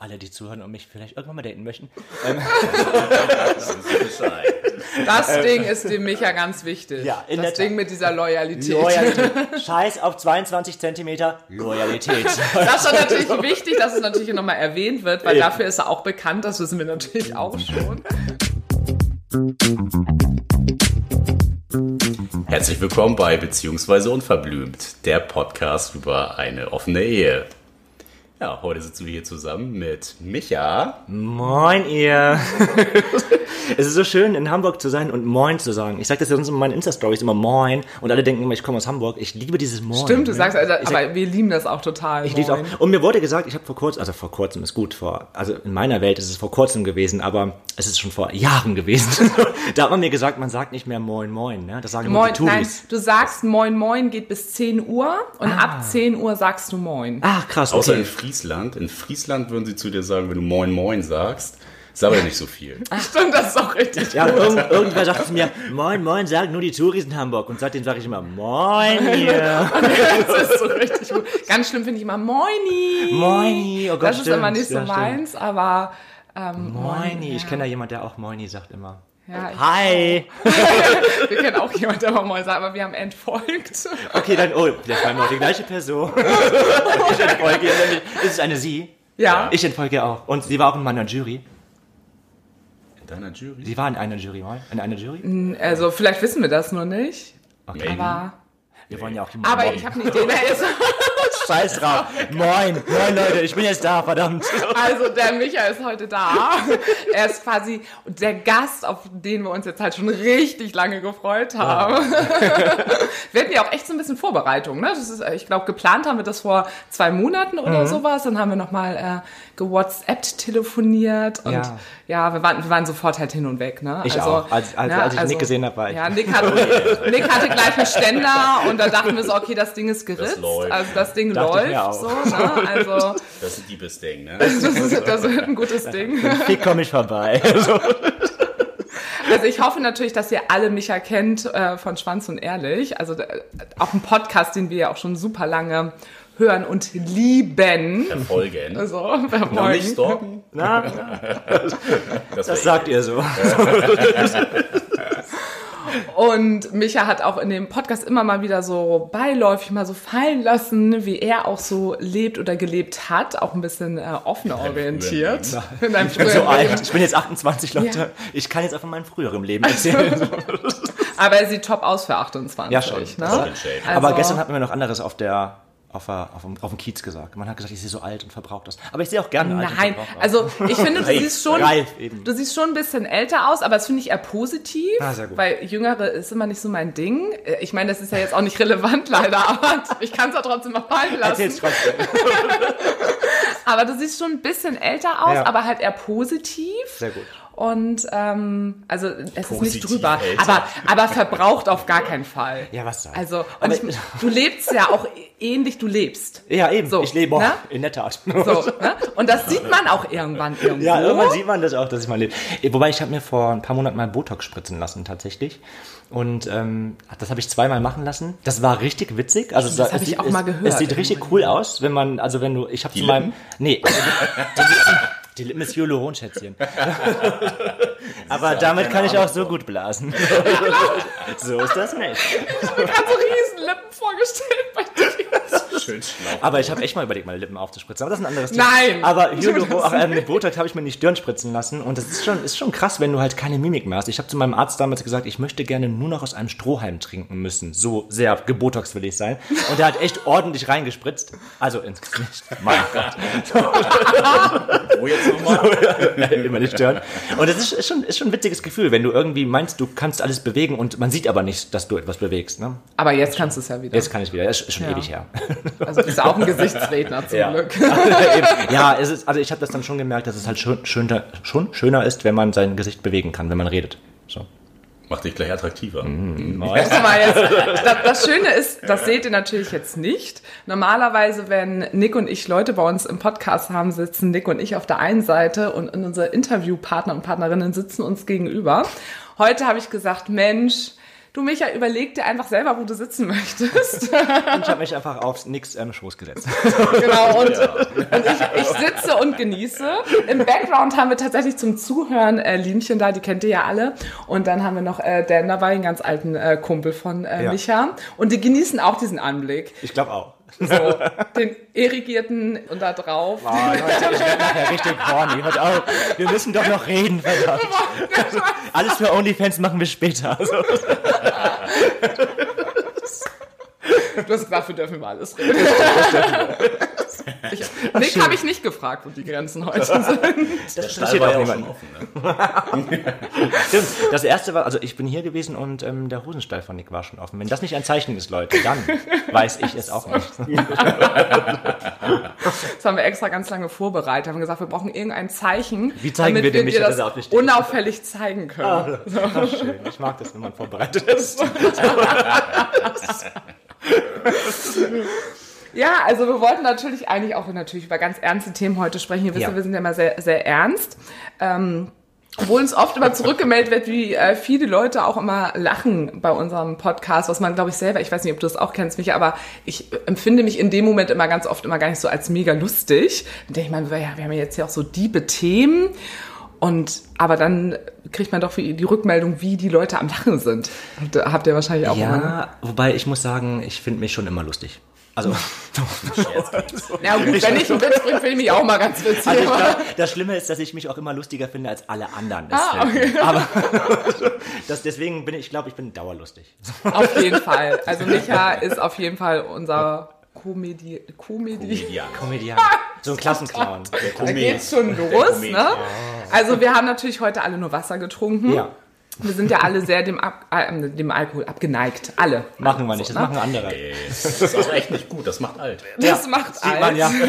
alle, die zuhören und mich vielleicht irgendwann mal daten möchten. Ähm, das Ding ist dem Micha ganz wichtig. Ja, in das der Ding mit dieser Loyalität. Loyalität. Scheiß auf 22 Zentimeter Loyalität. Das ist natürlich wichtig, dass es natürlich nochmal erwähnt wird, weil dafür ist er auch bekannt, das wissen wir natürlich auch schon. Herzlich willkommen bei Beziehungsweise Unverblümt, der Podcast über eine offene Ehe. Ja, heute sitzen wir hier zusammen mit Micha. Moin ihr. es ist so schön, in Hamburg zu sein und Moin zu sagen. Ich sage das ja sonst in meinen Insta-Stories immer Moin und alle denken immer, ich komme aus Hamburg. Ich liebe dieses Moin. Stimmt, du ne? sagst, also, Ich sag- aber wir lieben das auch total. Ich liebe auch. Und mir wurde gesagt, ich habe vor kurzem, also vor kurzem ist gut, vor, also in meiner Welt ist es vor kurzem gewesen, aber es ist schon vor Jahren gewesen. da hat man mir gesagt, man sagt nicht mehr Moin Moin, ne? Das sagen Moin, die nein, du sagst Moin Moin geht bis 10 Uhr und Ah. ab 10 Uhr sagst du Moin. Ach krass, Außer in okay. Friesland. In Friesland würden sie zu dir sagen, wenn du Moin Moin sagst, sag aber nicht so viel. Stimmt, das ist auch richtig. Ja, irgend, irgendwer sagt zu mir, Moin Moin sagen nur die Touris in Hamburg. Und seitdem sage ich immer Moin hier. Das ist so richtig gut. Ganz schlimm finde ich immer Moini. Moini, oh Gott, Das ist stimmt. immer nicht so Ja, meins, aber ähm, Moini. Ich ja. kenne da jemand, der auch Moini sagt immer. Ja, ich- Hi. Wir kennen auch jemanden, der sagt, aber wir haben entfolgt. Okay, dann, oh, vielleicht waren wir auch die gleiche Person. ich entfolge ihr nämlich. Ist es eine Sie? Ja. Ich entfolge ihr auch. Und sie war auch in meiner Jury. In deiner Jury? Sie war in einer Jury mal. In einer Jury? Also vielleicht wissen wir das nur nicht. Maybe. Aber, Wir wollen ja auch die aber ich habe eine Idee. Wer ist, Scheiß drauf. Moin. Moin, Leute. Ich bin jetzt da, verdammt. also der Micha ist heute da. Er ist quasi der Gast, auf den wir uns jetzt halt schon richtig lange gefreut haben. Wir hatten ja auch echt so ein bisschen Vorbereitung. Ne? Das ist, äh, ich glaube, geplant haben wir das vor zwei Monaten Mhm. oder sowas. Dann haben wir nochmal äh, gewhatsappt telefoniert und ja, Ja. wir, waren, wir waren sofort halt hin und weg. Ne? Ich auch. Als- als- als ich Nick gesehen hab, war ich- Ja, Nick hatte, Nick hatte gleich einen Ständer und da dachten wir so, okay, das Ding ist geritzt. läuft. also das Ding Dachte läuft so. Ne? Also Das ist ein Diebesding, ne? das, ist, das wird ein gutes Ding. Fick komm ich vorbei. Also ich hoffe natürlich, dass ihr alle Micha kennt äh, von Schwanz und Ehrlich. Also äh, auch ein Podcast, den wir ja auch schon super lange hören und lieben. Erfolgen. Also, Noch nicht verfolgen. stalken? Na, Das, das sagt ihr so. Und Micha hat auch in dem Podcast immer mal wieder so beiläufig mal so fallen lassen, wie er auch so lebt oder gelebt hat. Auch ein bisschen äh, offener orientiert. In Ich bin so alt. Ich bin jetzt 28, Leute. Ja. Ich kann jetzt auch von meinem früheren Leben erzählen. Aber er sieht top aus für 28. Ja, schon. Ne? Also- Aber gestern hatten wir noch anderes auf der auf, auf, dem, auf dem Kiez gesagt. Man hat gesagt, ich sehe so alt und verbraucht aus. Aber ich sehe auch gerne alt Nein, also ich finde, du Reif. siehst schon, du siehst schon ein bisschen älter aus, aber das finde ich eher positiv, Ah, weil Jüngere ist immer nicht so mein Ding. Äh, Ich meine, das ist ja jetzt auch nicht relevant leider, aber ich kann es ja trotzdem mal fallen Erzähl's lassen. trotzdem. Aber du siehst schon ein bisschen älter aus, Ja. aber halt eher positiv. Sehr gut. Und ähm, also es ist Positiv nicht drüber, älter. aber, aber verbraucht auf gar keinen Fall. Ja, was soll's. Also, und ich, du lebst ja auch ähnlich, du lebst. Ja, eben. So, ich lebe auch ne? in der Tat. So, ne? Und das sieht man auch irgendwann irgendwo. Ja, irgendwann sieht man das auch, dass ich mal lebe. Wobei ich habe mir vor ein paar Monaten mal Botox spritzen lassen tatsächlich. Und ähm, das habe ich zweimal machen lassen. Das war richtig witzig. Also Das es hab ich sieht- auch es, mal gehört Es sieht richtig cool aus, wenn man, also wenn du, ich habe zu meinem, nee, also die, ist Hyaluron, Schätzchen. Aber damit kann ich auch so gut blasen. so ist das nicht. Ich habe mir gerade so riesen Lippen vorgestellt bei dir. Schön. Aber ich habe echt mal überlegt, meine Lippen aufzuspritzen. Aber das ist ein anderes Nein! Aber das auch, ähm, Botox habe ich mir in die Stirn spritzen lassen. Und das ist schon, ist schon krass, wenn du halt keine Mimik mehr hast. Ich habe zu meinem Arzt damals gesagt, ich möchte gerne nur noch aus einem Strohhalm trinken müssen. So sehr gebotox will ich sein. Und der hat echt ordentlich reingespritzt. Also ins Gesicht. Mein Gott. Wo jetzt nochmal? Immer die Stirn. Und das ist, ist, schon, ist schon ein witziges Gefühl, wenn du irgendwie meinst, du kannst alles bewegen und man sieht aber nicht, dass du etwas bewegst. Ne? Aber jetzt kannst du es ja wieder. Jetzt kann ich wieder. Das ist schon Ja. ewig her. Also bist auch ein Gesichtsredner zum Ja. Glück. Ja, es ist, also ich habe das dann schon gemerkt, dass es halt schön, schöner, schon schöner ist, wenn man sein Gesicht bewegen kann, wenn man redet. So. Macht dich gleich attraktiver. Guck mal jetzt, das, das Schöne ist, das seht ihr natürlich jetzt nicht. Normalerweise, wenn Nick und ich Leute bei uns im Podcast haben, sitzen Nick und ich auf der einen Seite und unsere Interviewpartner und Partnerinnen sitzen uns gegenüber. Heute habe ich gesagt, Mensch, Du, Micha, überleg dir einfach selber, wo du sitzen möchtest. Und ich habe mich einfach aufs nix ähm, Schoß gesetzt. genau, und, und ich, ich sitze und genieße. Im Background haben wir tatsächlich zum Zuhören äh, Linchen da, die kennt ihr ja alle. Und dann haben wir noch äh, Dan dabei, einen ganz alten äh, Kumpel von äh, Ja. Micha. Und die genießen auch diesen Anblick. Ich glaube auch. So, den irrigierten und da drauf. Oh, Leute, ich werde nachher richtig horny. Hört auf. Wir müssen doch noch reden, verdammt. Alles für OnlyFans machen wir später. Also, Du hast gesagt, wir dürfen über alles reden. Ich, Nick habe ich nicht gefragt, wo die Grenzen heute sind. Der das Stall interessiert war auch ja auch schon offen. Ne? Stimmt. Das erste war, also ich bin hier gewesen und ähm, der Hosenstall von Nick war schon offen. Wenn das nicht ein Zeichen ist, Leute, dann weiß ich es auch nicht. Das haben wir extra ganz lange vorbereitet. Haben gesagt, wir brauchen irgendein Zeichen, Wie zeigen damit wir dem dass das auch nicht steht? unauffällig zeigen können. Ach, schön. Ich mag das, wenn man vorbereitet ist. Ja, also wir wollten natürlich eigentlich auch natürlich über ganz ernste Themen heute sprechen. Ihr wisst ja, wir sind ja immer sehr, sehr ernst. Ähm, obwohl uns oft immer zurückgemeldet wird, wie äh, viele Leute auch immer lachen bei unserem Podcast, was man, glaube ich, selber, ich weiß nicht, ob du das auch kennst, Micha, aber ich äh, empfinde mich in dem Moment immer ganz oft immer gar nicht so als mega lustig. Denke ich mal, ja, wir haben ja jetzt ja auch so diebe Themen. Und aber dann kriegt man doch die Rückmeldung, wie die Leute am Lachen sind. Habt ihr wahrscheinlich auch immer. Ne? Ja, wobei ich muss sagen, ich finde mich schon immer lustig. Also, Ja, gut, wenn ich einen Witz bringe, finde ich mich auch mal ganz witzig. also ich glaub, das Schlimme ist, dass ich mich auch immer lustiger finde als alle anderen. Ah, mir. Aber das, deswegen bin ich, ich glaube, ich bin dauerlustig. Auf jeden Fall. Also Micha ist auf jeden Fall unser Komödie. Komödie. Ja. Komedian. So ein Klassenclown. Da geht's schon los, ne? Also wir haben natürlich heute alle nur Wasser getrunken. Ja, Wir sind ja alle sehr dem, Ab äh, dem Alkohol abgeneigt. Alle. machen wir nicht, das So, ne? machen andere. Das ist auch echt nicht gut, das macht alt. Das macht Sieht man alt. ja.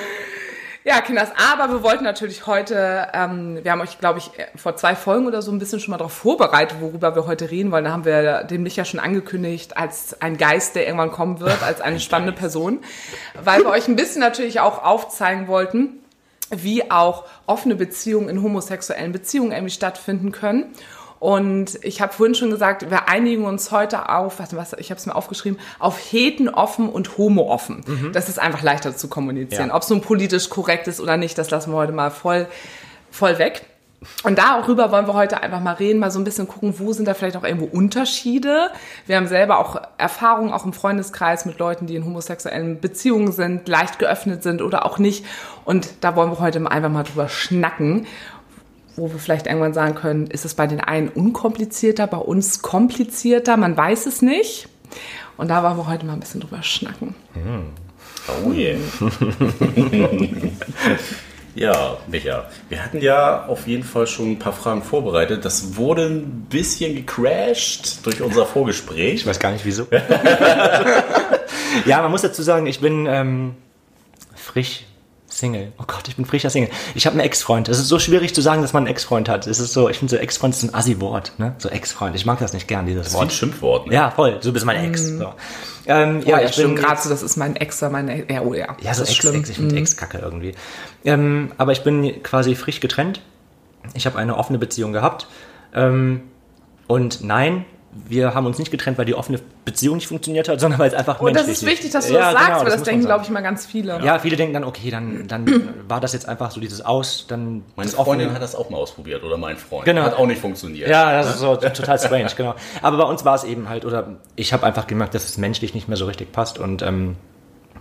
Ja, Kinders, aber wir wollten natürlich heute, ähm, wir haben euch, glaube ich, vor zwei Folgen oder so ein bisschen schon mal darauf vorbereitet, worüber wir heute reden wollen. Da haben wir den Micha schon angekündigt als ein Geist, der irgendwann kommen wird, als eine spannende Person, weil wir euch ein bisschen natürlich auch aufzeigen wollten, wie auch offene Beziehungen in homosexuellen Beziehungen irgendwie stattfinden können. Und ich habe vorhin schon gesagt, wir einigen uns heute auf, warte, was, ich habe es mir aufgeschrieben, auf Heten offen und Homo offen. Das ist einfach leichter zu kommunizieren. Ja. Ob es nun politisch korrekt ist oder nicht, das lassen wir heute mal voll, voll weg. Und darüber wollen wir heute einfach mal reden, mal so ein bisschen gucken, wo sind da vielleicht auch irgendwo Unterschiede. Wir haben selber auch Erfahrungen, auch im Freundeskreis mit Leuten, die in homosexuellen Beziehungen sind, leicht geöffnet sind oder auch nicht. Und da wollen wir heute einfach mal drüber schnacken, wo wir vielleicht irgendwann sagen können, ist es bei den einen unkomplizierter, bei uns komplizierter, man weiß es nicht. Und da wollen wir heute mal ein bisschen drüber schnacken. Oh yeah. ja, Micha, wir hatten ja auf jeden Fall schon ein paar Fragen vorbereitet. Das wurde ein bisschen gecrashed durch unser Vorgespräch. Ich weiß gar nicht wieso. ja, man muss dazu sagen, ich bin ähm, frisch Single. Oh Gott, ich bin frischer Single. Ich habe einen Ex-Freund. Es ist so schwierig zu sagen, dass man einen Ex-Freund hat. Es ist so, ich finde so Ex-Freund ist ein Assi-Wort, ne? So Ex-Freund. Ich mag das nicht gern, dieses Das ist wie ein Wort. Schimpfwort. Ne? Ja, voll. Du bist mein Ex. So. Ähm, Ja, ja, ja, ich stimmt bin gerade so, das ist mein Ex oder meine ja, oh ja. Ja, so das Ex, ist schlimm. Mhm. Ex, ich finde Ex-Kacke irgendwie. Ähm, aber ich bin quasi frisch getrennt. Ich habe eine offene Beziehung gehabt. Ähm, und nein, wir haben uns nicht getrennt, weil die offene Beziehung nicht funktioniert hat, sondern weil es einfach Und das menschlich ist wichtig, dass du Ja, das sagst, genau, weil das man denken, glaube ich, mal ganz viele. Ja, viele denken dann, okay, dann, dann war das jetzt einfach so dieses Aus, dann Meine das Offene. Freundin hat das auch mal ausprobiert oder mein Freund. Genau. Hat auch nicht funktioniert. Ja, das ist so total strange, genau. Aber bei uns war es eben halt, oder ich habe einfach gemerkt, dass es menschlich nicht mehr so richtig passt und ähm,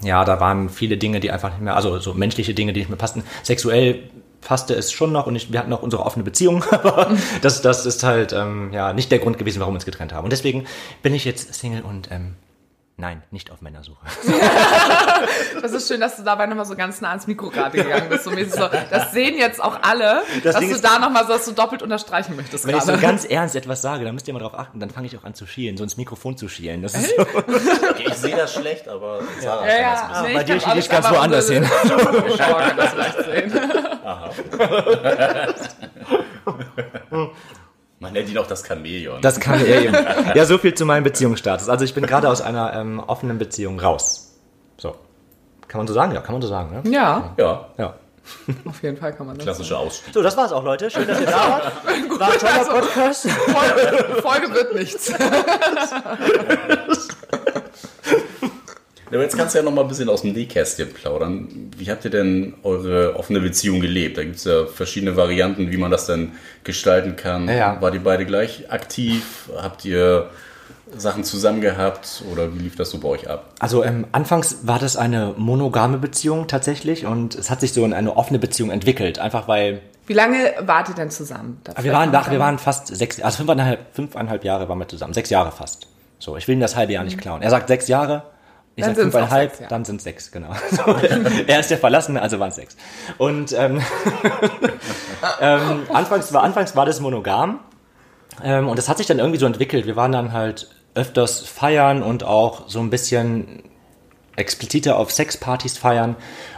ja, da waren viele Dinge, die einfach nicht mehr, also so menschliche Dinge, die nicht mehr passten. Sexuell passte es schon noch und ich, wir hatten auch unsere offene Beziehung, aber das, das ist halt ähm, ja nicht der Grund gewesen, warum wir uns getrennt haben. Und deswegen bin ich jetzt Single und ähm, nein, nicht auf Männersuche. Das ist schön, dass du dabei nochmal so ganz nah ans Mikro gerade gegangen bist. So das sehen jetzt auch alle, Das dass Ding du ist- da nochmal so, dass du doppelt unterstreichen möchtest Wenn ich so gerade. ganz ernst etwas sage, dann müsst ihr mal drauf achten, dann fange ich auch an zu schielen, so ins Mikrofon zu schielen. Das ist so, Okay, ich sehe das schlecht, aber Sarah Ja, kann ja, das wissen. nee, bei ich dir schiele ich nicht, ganz woanders hin. Zuschauer können das vielleicht sehen. Man nennt ihn auch das Chamäleon. Das eben. Ja, so viel zu meinem Beziehungsstatus. Also ich bin gerade aus einer ähm, offenen Beziehung raus. So. Kann man so sagen? Ja, kann man so sagen, ne? Ja. ja. Ja. Auf jeden Fall kann man das. Klassischer Ausstieg. So, das war's auch, Leute. Schön, dass ihr da wart. War ein toller also- Podcast. Folge, Folge wird nichts. Ja, aber jetzt kannst du ja noch mal ein bisschen aus dem Nähkästchen plaudern. Wie habt ihr denn eure offene Beziehung gelebt? Da gibt es ja verschiedene Varianten, wie man das dann gestalten kann. Ja. Wart ihr beide gleich aktiv? Habt ihr Sachen zusammen gehabt oder wie lief das so bei euch ab? Also ähm, anfangs war das eine monogame Beziehung tatsächlich und es hat sich so in eine offene Beziehung entwickelt. Einfach weil Wie lange wart ihr denn zusammen? Wir waren, ach, wir waren fast sechs, also fünfeinhalb, fünfeinhalb Jahre waren wir zusammen. Sechs Jahre fast. So, ich will ihm das halbe Jahr nicht klauen. Er sagt sechs Jahre, ich Dann sag fünfeinhalb, sechs, ja. dann sind sechs, genau. So, er ist der Verlassene, also waren es sechs. Und ähm, ähm, anfangs, war, anfangs war das monogam. Ähm, und das hat sich dann irgendwie so entwickelt. Wir waren dann halt öfters feiern und auch so ein bisschen expliziter auf Sexpartys feiern.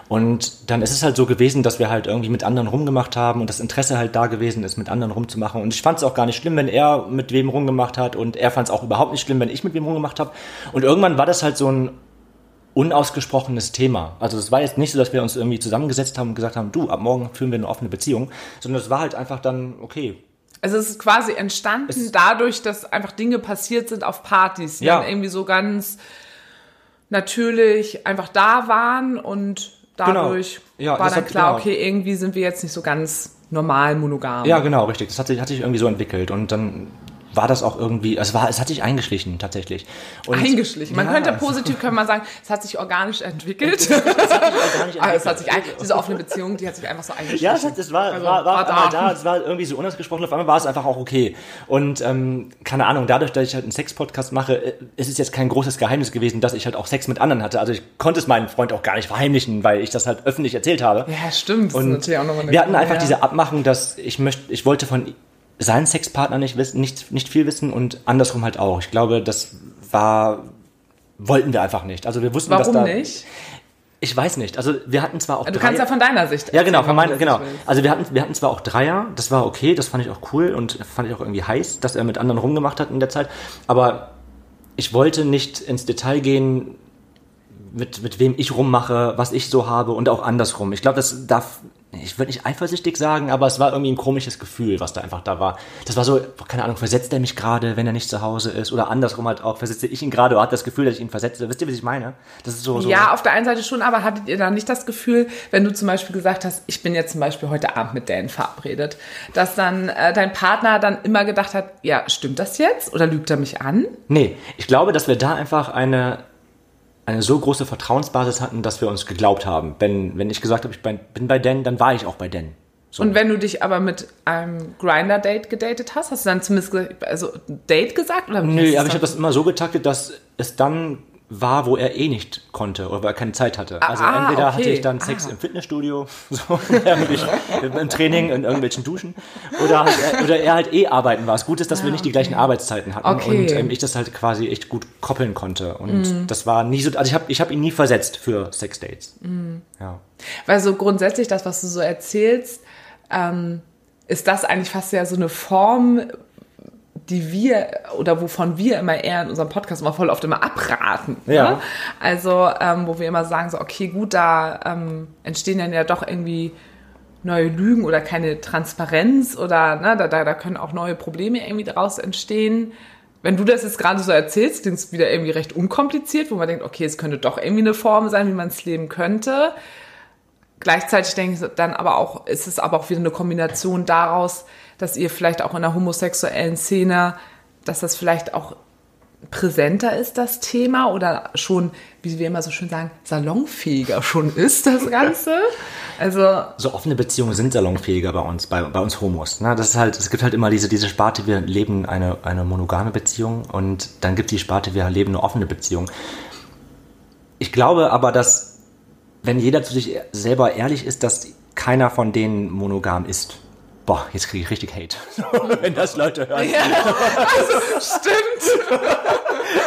Und dann ist es halt so gewesen, dass wir halt irgendwie mit anderen rumgemacht haben und das Interesse halt da gewesen ist, mit anderen rumzumachen. Und ich fand es auch gar nicht schlimm, wenn er mit wem rumgemacht hat und er fand es auch überhaupt nicht schlimm, wenn ich mit wem rumgemacht habe. Und irgendwann war das halt so ein unausgesprochenes Thema. Also es war jetzt nicht so, dass wir uns irgendwie zusammengesetzt haben und gesagt haben, du, ab morgen führen wir eine offene Beziehung, sondern es war halt einfach dann, okay, Also es ist quasi entstanden dadurch, dass einfach Dinge passiert sind auf Partys, die Ja. dann irgendwie so ganz natürlich einfach da waren und dadurch Genau. Ja, war dann hat- klar, genau. okay, irgendwie sind wir jetzt nicht so ganz normal monogam. Ja, genau, richtig. Das hat sich, hat sich irgendwie so entwickelt und dann war das auch irgendwie, es war, es hat sich eingeschlichen tatsächlich. Und Eingeschlichen. Man Ja, könnte positiv können man sagen, es hat sich organisch entwickelt. es hat entwickelt. sich ein, diese offene Beziehung, die hat sich einfach so eingeschlichen. Ja, es, hat, es war, Also, war, war, war da. da. es war irgendwie so unausgesprochen, auf einmal war es einfach auch okay. Und ähm, keine Ahnung, dadurch, dass ich halt einen Sex-Podcast mache, äh, ist es jetzt kein großes Geheimnis gewesen, dass ich halt auch Sex mit anderen hatte. Also ich konnte es meinem Freund auch gar nicht verheimlichen, weil ich das halt öffentlich erzählt habe. Ja, stimmt. Das ist Und natürlich auch nochmal eine wir hatten einfach ja. diese Abmachung, dass ich möchte, ich wollte von seinen Sexpartner nicht wissen, nicht, nicht viel wissen und andersrum halt auch. Ich glaube, das war, wollten wir einfach nicht. Also wir wussten, dass Warum da, nicht? Ich weiß nicht. Also wir hatten zwar auch Du drei- kannst ja von deiner Sicht. ja, genau, von meiner, genau. Also wir hatten, wir hatten zwar auch Dreier, das war okay, das fand ich auch cool und fand ich auch irgendwie heiß, dass er mit anderen rumgemacht hat in der Zeit. Aber ich wollte nicht ins Detail gehen, mit, mit wem ich rummache, was ich so habe und auch andersrum. Ich glaube, das darf, ich würde nicht eifersüchtig sagen, aber es war irgendwie ein komisches Gefühl, was da einfach da war. Das war so, keine Ahnung, versetzt er mich gerade, wenn er nicht zu Hause ist oder andersrum halt auch, versetze ich ihn gerade oder hat das Gefühl, dass ich ihn versetze. Wisst ihr, was ich meine? Das ist so, so Ja, auf der einen Seite schon, aber hattet ihr dann nicht das Gefühl, wenn du zum Beispiel gesagt hast, ich bin jetzt zum Beispiel heute Abend mit Dan verabredet, dass dann äh, dein Partner dann immer gedacht hat, ja, stimmt das jetzt oder lügt er mich an? Nee, ich glaube, dass wir da einfach eine, eine so große Vertrauensbasis hatten, dass wir uns geglaubt haben. Wenn, wenn ich gesagt habe, ich bin bei Dan, dann war ich auch bei Dan. So. Und wenn du dich aber mit einem Grinder-Date gedatet hast, hast du dann zumindest also Date gesagt? Oder Nö, aber ich habe das immer so getaktet, dass es dann war, wo er eh nicht konnte oder wo er keine Zeit hatte. Also ah, entweder okay. hatte ich dann Sex Ah. im Fitnessstudio, so, im Training, in irgendwelchen Duschen, oder, halt er, oder er halt eh arbeiten war. Das Gute ist, dass wir nicht die gleichen Arbeitszeiten hatten Ah, Okay. Und ähm, ich das halt quasi echt gut koppeln konnte. Und das war nie so, also ich habe ich hab ihn nie versetzt für Sexdates. Mhm. Ja. Weil so grundsätzlich das, was du so erzählst, ähm, ist das eigentlich fast ja so eine Form, die wir oder wovon wir immer eher in unserem Podcast immer voll oft immer abraten. Ja. Ne? Also, ähm, wo wir immer sagen, so, okay, gut, da ähm, entstehen dann ja doch irgendwie neue Lügen oder keine Transparenz oder ne, da, da, da können auch neue Probleme irgendwie daraus entstehen. Wenn du das jetzt gerade so erzählst, klingt es wieder irgendwie recht unkompliziert, wo man denkt, okay, es könnte doch irgendwie eine Form sein, wie man es leben könnte. Gleichzeitig denke ich dann aber auch, ist es aber auch wieder eine Kombination daraus, dass ihr vielleicht auch in der homosexuellen Szene, dass das vielleicht auch präsenter ist, das Thema, oder schon, wie wir immer so schön sagen, salonfähiger schon ist, das Ganze. Also, so offene Beziehungen sind salonfähiger bei uns, bei, bei uns Homos. Ne? Das ist halt, es gibt halt immer diese, diese Sparte, wir leben eine, eine monogame Beziehung und dann gibt die Sparte, wir leben eine offene Beziehung. Ich glaube aber, dass wenn jeder zu sich selber ehrlich ist, dass keiner von denen monogam ist. Boah, jetzt kriege ich richtig Hate. wenn das Leute hören. stimmt.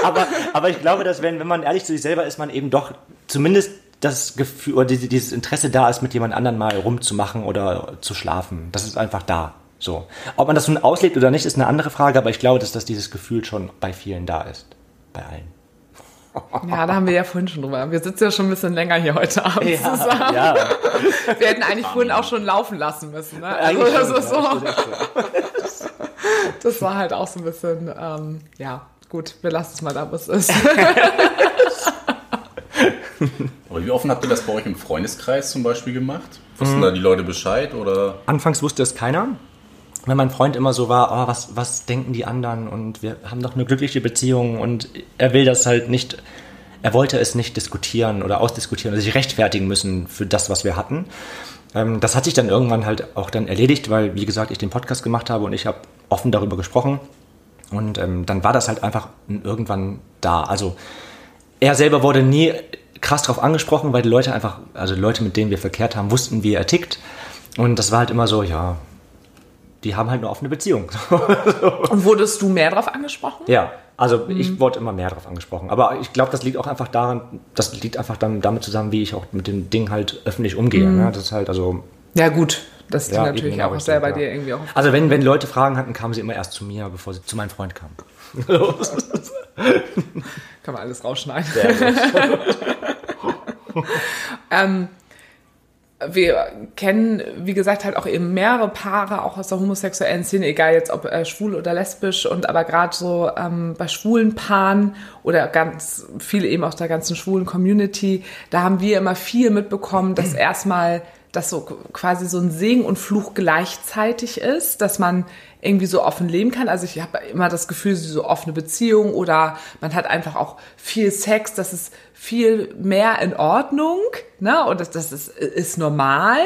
aber, aber ich glaube, dass wenn, wenn man ehrlich zu sich selber ist, man eben doch zumindest das Gefühl oder diese- dieses Interesse da ist, mit jemand anderen mal rumzumachen oder zu schlafen. Das ist einfach da. So. Ob man das nun auslebt oder nicht, ist eine andere Frage, aber ich glaube, dass das dieses Gefühl schon bei vielen da ist. Bei allen. Ja, da haben wir ja vorhin schon drüber. Wir sitzen ja schon ein bisschen länger hier heute Abend zusammen. ja. Wir hätten eigentlich vorhin auch schon laufen lassen müssen. Ne? Also das, schon, ist ja, so, das war halt auch so ein bisschen, ähm, ja, gut, wir lassen es mal da, was es ist. Aber wie offen habt ihr das bei euch im Freundeskreis zum Beispiel gemacht? Wussten da die Leute Bescheid oder? Anfangs wusste es keiner. Wenn mein Freund immer so war, oh, was, was denken die anderen und wir haben doch eine glückliche Beziehung und er will das halt nicht, er wollte es nicht diskutieren oder ausdiskutieren oder sich rechtfertigen müssen für das, was wir hatten. Ähm, das hat sich dann irgendwann halt auch dann erledigt, weil, wie gesagt, ich den Podcast gemacht habe und ich habe offen darüber gesprochen. Und ähm, dann war das halt einfach irgendwann da. Also er selber wurde nie krass drauf angesprochen, weil die Leute einfach, also Leute, mit denen wir verkehrt haben, wussten, wie er tickt. Und das war halt immer so, ja, die haben halt eine offene Beziehung. Und wurdest du mehr drauf angesprochen? ja, also ich wurde immer mehr drauf angesprochen. Aber ich glaube, das liegt auch einfach daran, das liegt einfach dann damit zusammen, wie ich auch mit dem Ding halt öffentlich umgehe. Ne? Das ist halt, also Ja, gut. Das liegt Ja, natürlich auch bei ja. dir irgendwie auch. Also wenn, wenn Leute Fragen hatten, kamen sie immer erst zu mir, bevor sie zu meinem Freund kamen. Kann man alles rausschneiden. Sehr gut. Ähm, wir kennen, wie gesagt, halt auch eben mehrere Paare, auch aus der homosexuellen Szene, egal jetzt ob äh, schwul oder lesbisch, und aber gerade so ähm, bei schwulen Paaren oder ganz viele eben aus der ganzen schwulen Community, da haben wir immer viel mitbekommen, dass erstmal das so quasi so ein Segen und Fluch gleichzeitig ist, dass man irgendwie so offen leben kann. Also ich habe immer das Gefühl, so offene Beziehung oder man hat einfach auch viel Sex, das ist viel mehr in Ordnung, ne? Und das, das ist, ist normal.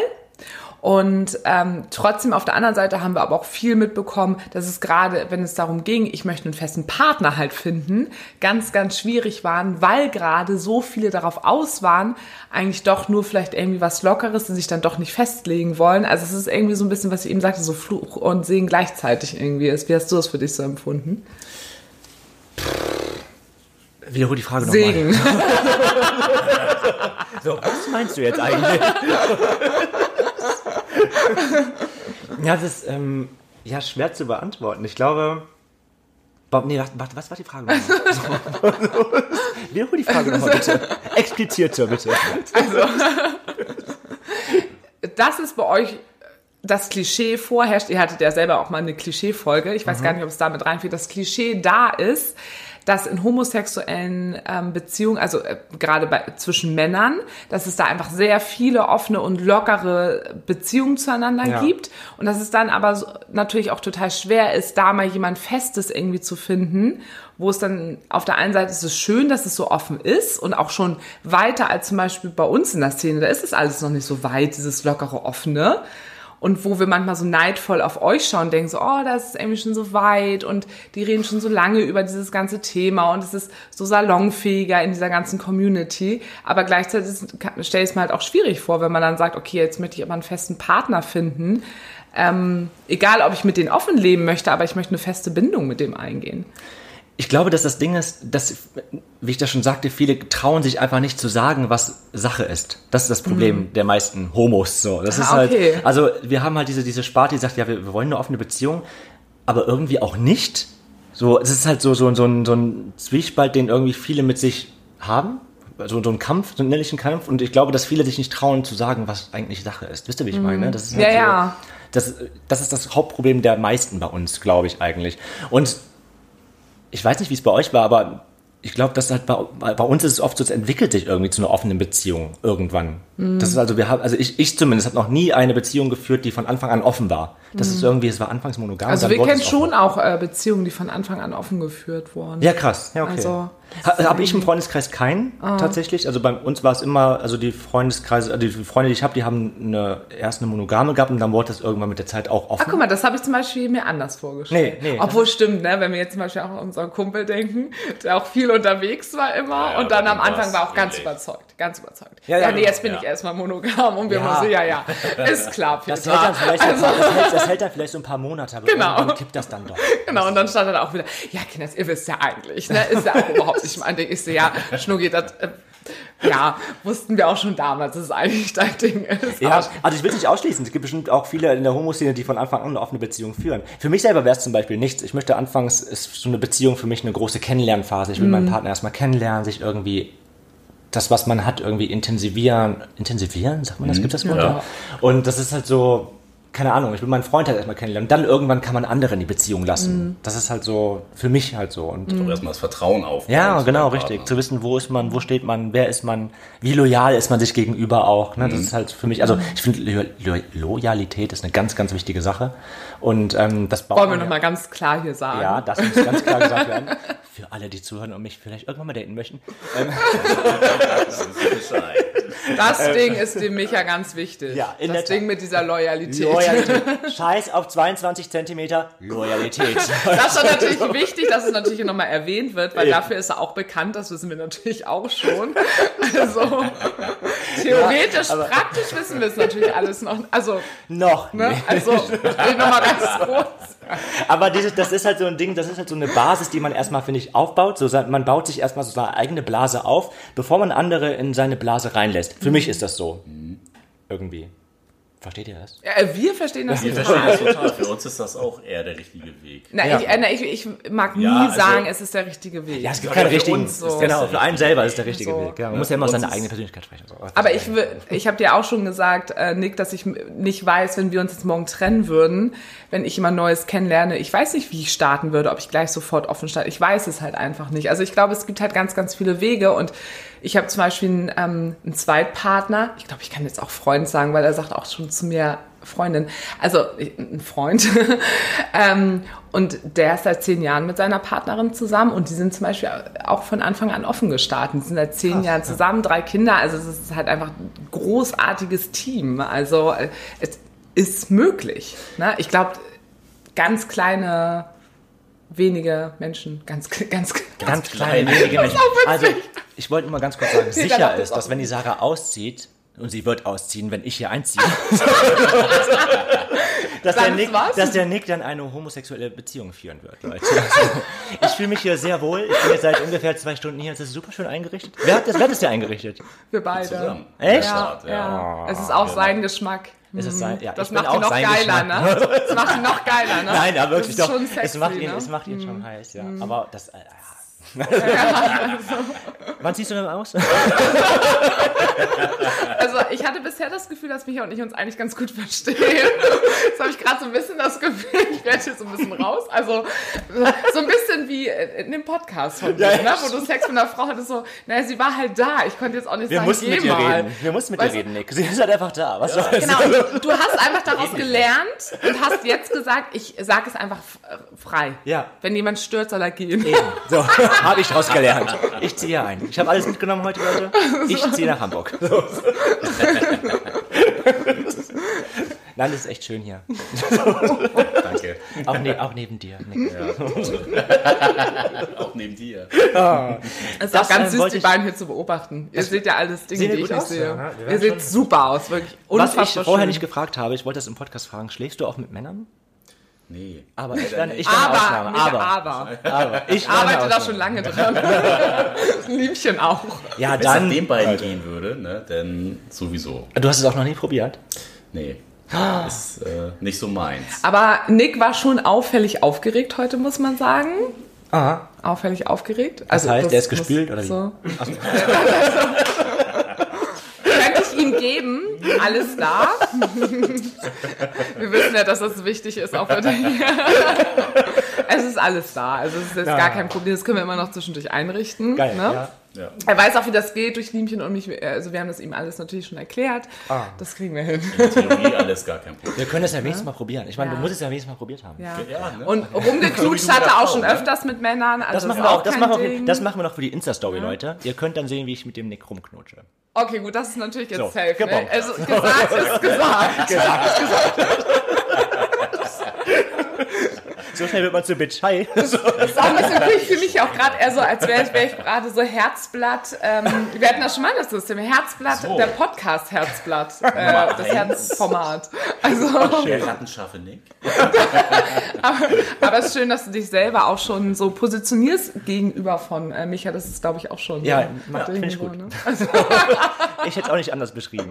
Und ähm, trotzdem auf der anderen Seite haben wir aber auch viel mitbekommen, dass es gerade, wenn es darum ging, ich möchte einen festen Partner halt finden, ganz, ganz schwierig waren, weil gerade so viele darauf aus waren, eigentlich doch nur vielleicht irgendwie was Lockeres, die sich dann doch nicht festlegen wollen. Also es ist irgendwie so ein bisschen, was ich eben sagte, so Fluch und Segen gleichzeitig irgendwie ist. Wie hast du das für dich so empfunden? Wiederhol die Frage nochmal. Segen. So, was meinst du jetzt eigentlich? ja, das ist ähm, ja schwer zu beantworten. Ich glaube. Bob, nee, warte, was war die Frage nochmal? Wiederhol die Frage nochmal, bitte. Explizierter, bitte. dass es bei euch das Klischee vorherrscht, ihr hattet ja selber auch mal eine Klischee-Folge, ich weiß gar nicht, ob es damit reinfällt, das Klischee da ist, dass in homosexuellen ähm, Beziehungen, also äh, gerade bei, zwischen Männern, dass es da einfach sehr viele offene und lockere Beziehungen zueinander Ja. gibt und dass es dann aber so, natürlich auch total schwer ist, da mal jemand Festes irgendwie zu finden, wo es dann auf der einen Seite ist es schön, dass es so offen ist und auch schon weiter als zum Beispiel bei uns in der Szene, da ist es alles noch nicht so weit, dieses lockere, offene. Und wo wir manchmal so neidvoll auf euch schauen, denken so, oh, das ist irgendwie schon so weit und die reden schon so lange über dieses ganze Thema und es ist so salonfähiger in dieser ganzen Community. Aber gleichzeitig stelle ich es mir halt auch schwierig vor, wenn man dann sagt, okay, jetzt möchte ich aber einen festen Partner finden. Ähm, egal, ob ich mit denen offen leben möchte, aber ich möchte eine feste Bindung mit dem eingehen. Ich glaube, dass das Ding ist, dass, wie ich das schon sagte, viele trauen sich einfach nicht zu sagen, was Sache ist. Das ist das Problem der meisten Homos. So, das Ah, ist halt, okay. also wir haben halt diese diese Sparte, die sagt, ja, wir, wir wollen eine offene Beziehung, aber irgendwie auch nicht. So, es ist halt so so so ein so ein Zwiespalt, den irgendwie viele mit sich haben. So, so ein Kampf, so einen innerlichen Kampf. Und ich glaube, dass viele sich nicht trauen zu sagen, was eigentlich Sache ist. Wisst ihr, wie ich meine? Das ist halt Mhm. Ja, so, ja. Das, das ist das Hauptproblem der meisten bei uns, glaube ich eigentlich. Und ich weiß nicht, wie es bei euch war, aber ich glaube, dass halt bei, bei uns ist es oft so, es entwickelt sich irgendwie zu einer offenen Beziehung irgendwann. Das ist also, wir haben, also ich, ich zumindest habe noch nie eine Beziehung geführt, die von Anfang an offen war. Das ist irgendwie, es war anfangs monogam. Also dann wir kennen schon auch äh, Beziehungen, die von Anfang an offen geführt wurden. Ja, krass. Ja, okay. Also, ha, habe ich im Freundeskreis keinen tatsächlich. Also bei uns war es immer, also die Freundeskreise, also die Freunde, die ich habe, die haben eine, erst eine monogame gehabt und dann wurde das irgendwann mit der Zeit auch offen. Ach, guck mal, das habe ich zum Beispiel mir anders vorgestellt. Nee, nee, Obwohl stimmt, ne, wenn wir jetzt zum Beispiel auch an unseren Kumpel denken, der auch viel unterwegs war immer Ja, und dann am Anfang war auch ganz ähnlich. überzeugt, ganz überzeugt. Ja, Ja, ja, nee, jetzt bin ja. ich erstmal monogam und wir Ja. müssen, ja, ja, ist klar, Peter. Das hält, dann vielleicht so ein paar, das, hält, das hält dann vielleicht so ein paar Monate, aber Genau. kippt das dann doch. Genau, und dann stand er auch wieder, ja, Kinders, ihr wisst ja eigentlich, ne, ist ja auch überhaupt nicht mein Ding. Ich so, ja, Schnuggi, das, äh, Ja, wussten wir auch schon damals, dass es eigentlich dein Ding ist. Ja, also ich will es nicht ausschließen. Es gibt bestimmt auch viele in der Homo-Szene, die von Anfang an eine offene Beziehung führen. Für mich selber wäre es zum Beispiel nichts. Ich möchte anfangs, ist so eine Beziehung für mich eine große Kennenlernphase. Ich will meinen Partner erstmal kennenlernen, sich irgendwie das, was man hat, irgendwie intensivieren. Intensivieren, sagt man das? Gibt das Wort? Ja. Und das ist halt so, keine Ahnung, ich will meinen Freund halt erstmal kennenlernen. Dann irgendwann kann man andere in die Beziehung lassen. Das ist halt so, für mich halt so. Und Doch erstmal das Vertrauen aufbauen. ja, genau, richtig. Partner. Zu wissen, wo ist man, wo steht man, wer ist man, wie loyal ist man sich gegenüber auch. Ne? Das ist halt für mich, also ich finde, Lo Lo Loyalität ist eine ganz, ganz wichtige Sache. Und ähm, das baut Wollen wir ja- nochmal ganz klar hier sagen. Ja, das muss ganz klar gesagt werden. Für alle, die zuhören und mich vielleicht irgendwann mal daten möchten. Bescheid. Das Ding ist dem Micha ganz wichtig. Ja, in das Ding mit dieser Loyalität. Loyalität. Scheiß auf 22 Zentimeter Loyalität. Das ist natürlich wichtig, dass es natürlich nochmal erwähnt wird, weil Eben. dafür ist er auch bekannt, das wissen wir natürlich auch schon. Also theoretisch, praktisch wissen wir es natürlich alles noch. Also, Noch. ne? nicht. Also, will nochmal ganz kurz. Aber dieses, das ist halt so ein Ding, das ist halt so eine Basis, die man erstmal, finde ich, aufbaut. So, man baut sich erstmal so seine eigene Blase auf, bevor man andere in seine Blase reinlässt. Für mich ist das so. Irgendwie. Versteht ihr das? Ja, wir verstehen das Wir nicht. verstehen das total. Für uns ist das auch eher der richtige Weg. Na, Ja. ich, äh, na, ich, ich mag nie Ja, also- sagen, es ist der richtige Weg. Ja, es gibt keinen für richtigen. uns das genau, für einen selber ist der richtige So. Weg. Ja, man muss ja immer seine eigene Persönlichkeit sprechen. So. Aber ich, ich habe dir auch schon gesagt, äh, Nick, dass ich nicht weiß, wenn wir uns jetzt morgen trennen würden, wenn ich jemand Neues kennenlerne, ich weiß nicht, wie ich starten würde, ob ich gleich sofort offen starte. Ich weiß es halt einfach nicht. Also ich glaube, es gibt halt ganz, ganz viele Wege und ich habe zum Beispiel einen, ähm, einen Zweitpartner. Ich glaube, ich kann jetzt auch Freund sagen, weil er sagt auch schon zu mir Freundin. Also ein Freund. ähm, und der ist seit zehn Jahren mit seiner Partnerin zusammen und die sind zum Beispiel auch von Anfang an offen gestartet. Die sind seit zehn Jahren zusammen, drei Kinder. Also es ist halt einfach ein großartiges Team. Also es ist möglich. Ne? Ich glaube, ganz kleine, wenige Menschen, ganz, ganz, Ganz klein. kleine, wenige Menschen. Also, ich wollte nur mal ganz kurz sagen, sicher ist dass wenn die Sarah auszieht, und sie wird ausziehen, wenn ich hier einziehe, dass, der Nick, dass der Nick dann eine homosexuelle Beziehung führen wird, Leute. Also, ich fühle mich hier sehr wohl. Ich bin jetzt seit ungefähr zwei Stunden hier. Es ist super schön eingerichtet. Wer hat das, wer hat das hier eingerichtet? wir beide. Zusammen. Echt? Ja, Ja, ja. Es ist auch sein Geschmack. Ist es sein? Ja, Das ich bin macht ihn auch noch sein geiler, Geschmack. ne? Das macht ihn noch geiler, ne? Nein, ja, wirklich das ist doch. Sexy, es macht ihn, ne? es macht ihn schon heiß, ja. Aber das. Äh, ja. Wann ziehst du denn aus? Also ich hatte bisher das Gefühl, dass Micha und ich uns eigentlich ganz gut verstehen. Jetzt habe ich gerade so ein bisschen das Gefühl, ich werde hier so ein bisschen raus. Also so ein bisschen wie in dem Podcast von dir, Ja, ja. ne? wo du Sex mit einer Frau hattest, so, naja, sie war halt da. Ich konnte jetzt auch nicht Wir sagen, mussten geh mit ihr mal. reden. Wir mussten mit Weißt ihr reden, Nick. Sie ist halt einfach da. Was soll's? Genau, und du hast einfach daraus gelernt und hast jetzt gesagt, ich sage es einfach äh, frei. Ja. Wenn jemand stört, soll er gehen. Eben. So, habe ich daraus gelernt. Ich ziehe hier ein. Ich habe alles mitgenommen heute, Leute. Ich ziehe nach Hamburg. Nein, das ist echt schön hier. Danke. Auch, ne auch neben dir. Nick. Auch neben dir. Es ist Das, auch ganz äh, süß, die beiden hier zu beobachten. Ihr seht ja alles Dinge, die ich gut nicht aus, sehe. ja, Ihr seht super aus, wirklich Was ich vorher schön. nicht gefragt habe, ich wollte das im Podcast fragen, schläfst du auch mit Männern? Nee. Aber ich wäre ich eine aber, Ausnahme. Aber, aber. aber. Ich arbeite da schon lange dran. Liebchen auch. Ja, Wenn es nach dann. den beiden gehen würde, ne, dann sowieso. Du hast es auch noch nie probiert? Nee. Ist äh, nicht so meins. Aber Nick war schon auffällig aufgeregt heute, muss man sagen. Aha. Auffällig aufgeregt. Also heißt, der ist gespült, oder wie? So. Könnte ich ihm geben, alles da. Wir wissen ja, dass das wichtig ist, auch für dich. Es ist alles da. Also es ist jetzt Ja. gar kein Problem. Das können wir immer noch zwischendurch einrichten. Geil, ne? ja. Ja. Er weiß auch, wie das geht durch Liemchen und mich. Also wir haben das ihm alles natürlich schon erklärt. Ah. Das kriegen wir hin. In Theorie alles gar kein Problem. Wir können es ja wenigstens mal probieren. Ich meine, Ja. du musst es ja wenigstens mal probiert haben. Ja. Ja, ne? Und du hat er auch schon ne? öfters mit Männern. Also Das machen, wir auch, das, machen wir, das machen wir noch für die Insta-Story, Leute. Ihr könnt dann sehen, wie ich mit dem Nick rumknutsche. Okay, gut, das ist natürlich jetzt So, safe. Ne? Also gesagt ist gesagt. So schnell wird man zu Bitch. Hi. Das ist auch ein bisschen cool. Ich fühle mich auch gerade eher so, als wäre ich, wär ich gerade so Herzblatt. Ähm, wir hatten das schon mal das System. Herzblatt, So. der Podcast Herzblatt. Äh, das. Herzformat. Also, Der rattenscharfe Nick. aber es ist schön, dass du dich selber auch schon so positionierst gegenüber von äh, Micha. Das ist, glaube ich, auch schon. Ja, so, macht- finde ich gut. ne? Ich hätte es auch nicht anders beschrieben.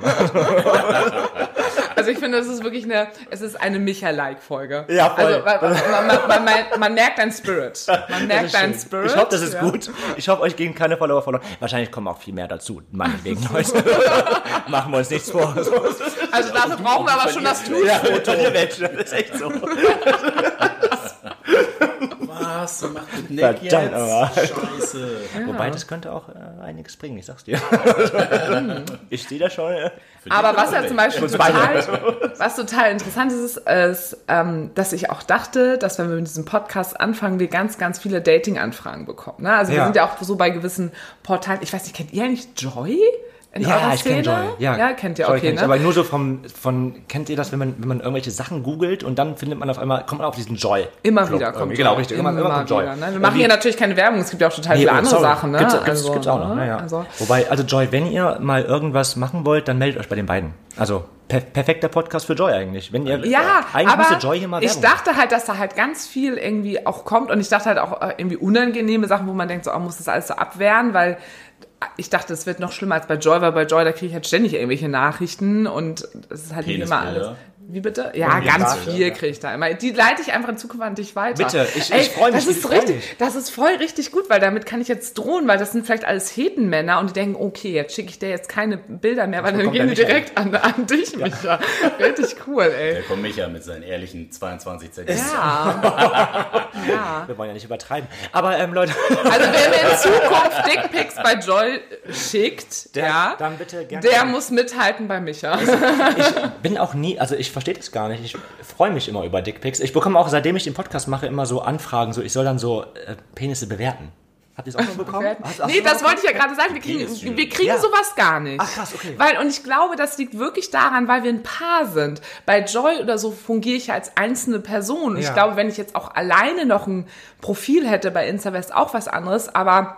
Also ich finde, es ist wirklich eine, es ist eine Micha-like-Folge. Ja, voll. Also man, man, man, man, man merkt deinen Spirit. Man merkt deinen schön. Spirit. Ich hoffe, das ist ja. gut. Ich hoffe, euch gehen keine Follower verloren. Wahrscheinlich kommen auch viel mehr dazu. Meinetwegen, Leute. Machen wir uns nichts vor. Also dafür brauchen wir aber schon das Tool. Ja, das ist echt so. Was? Du machst mit Nick Verdammt, jetzt? aber. Scheiße. Wobei, das könnte auch äh, einiges bringen, ich sag's dir. ich stehe da schon. Äh, Aber was ja zum Beispiel total, was total interessant ist, ist, ähm, dass ich auch dachte, dass wenn wir mit diesem Podcast anfangen, wir ganz, ganz viele Dating-Anfragen bekommen. Ne? Also wir Ja. sind ja auch so bei gewissen Portalen. Ich weiß nicht, kennt ihr eigentlich Joy? In eurer ja, ich kenne Szene? Joy. Ja, ja kennt ihr, Joy okay, kenn ich. ne? Aber nur so vom, von, kennt ihr das, wenn man, wenn man irgendwelche Sachen googelt und dann findet man auf einmal, kommt man auf diesen Joy. Immer Club wieder kommt irgendwie. Genau, Joy. richtig. Immer, immer kommt Joy. wieder, ne? Wir machen hier natürlich keine Werbung, es gibt ja auch total viele Nee, oh, andere sorry. Sachen. Ne? Gibt's, gibt's, Also, gibt's auch noch. ne? Naja. Also, Wobei, also Joy, wenn ihr mal irgendwas machen wollt, dann meldet euch bei den beiden. Also per perfekter Podcast für Joy eigentlich. Wenn ihr, Ja, eigentlich aber müsste Joy hier mal ich Werbung dachte halt, dass da halt ganz viel irgendwie auch kommt und ich dachte halt auch äh, irgendwie unangenehme Sachen, wo man denkt, so, oh, muss das alles so abwehren, weil ich dachte, es wird noch schlimmer als bei Joy, weil bei Joy, da kriege ich halt ständig irgendwelche Nachrichten und es ist halt nicht immer alles. Wie bitte? Ja, ganz Bilder, viel ja. kriege ich da immer. Die leite ich einfach in Zukunft an dich weiter. Bitte, ich- Ey, ich freu mich, Das ich ist, freu richtig, mich. das ist voll richtig gut, weil damit kann ich jetzt drohen, weil das sind vielleicht alles Hetenmänner und die denken, okay, jetzt schicke ich dir jetzt keine Bilder mehr, weil dann gehen die direkt an, an dich, Micha. Richtig cool, ey. Der kommt Micha mit seinen ehrlichen 22 Zentimeter. Ja. ja. Wir wollen ja nicht übertreiben. Aber ähm, Leute, Also wer mir in Zukunft Dickpics bei Joy schickt, Der- ja, dann bitte gerne. der muss mithalten bei Micha. bin auch nie, also ich verstehe das gar nicht. Ich freue mich immer über Dickpics. Ich bekomme auch, seitdem ich den Podcast mache, immer so Anfragen, so ich soll dann so äh, Penisse bewerten. Habt ihr es auch schon bekommen? Hast- hast nee, das wollte ich ja gerade sagen. Wir kriegen, wir kriegen Ja. sowas gar nicht. Ach, krass, okay. Weil, und ich glaube, das liegt wirklich daran, weil wir ein Paar sind. Bei Joy oder so fungiere ich ja als einzelne Person. Und Ich Ja. glaube, wenn ich jetzt auch alleine noch ein Profil hätte bei InstaWest auch was anderes, aber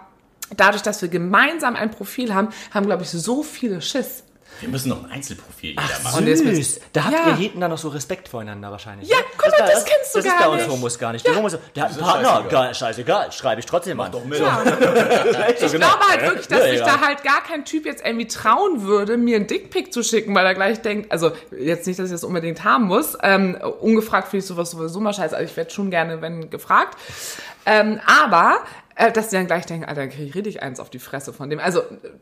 dadurch, dass wir gemeinsam ein Profil haben, haben, glaube ich, so viele Schiss. Wir müssen noch ein Einzelprofil jeder machen. Und jetzt Süß. bist- Da habt Ja. ihr Heten dann noch so Respekt voreinander wahrscheinlich. Ja, ne? guck mal, bei- das kennst du Das ist gar bei uns nicht. Homos gar nicht. Die Homos so, der hat einen ist Partner, scheißegal. geil, scheißegal, schreibe ich trotzdem an. Doch mit. Ich glaube halt wirklich, dass genau. Ja, sich ja. da halt gar kein Typ jetzt irgendwie trauen würde, mir einen Dickpick zu schicken, weil er gleich denkt, also jetzt nicht, dass ich das unbedingt haben muss. Ähm, ungefragt finde ich sowas sowieso mal scheiße. Also ich werde schon gerne, wenn gefragt. Ähm, aber dass die dann gleich denken, Alter, kriege ich richtig eins auf die Fresse von dem. Also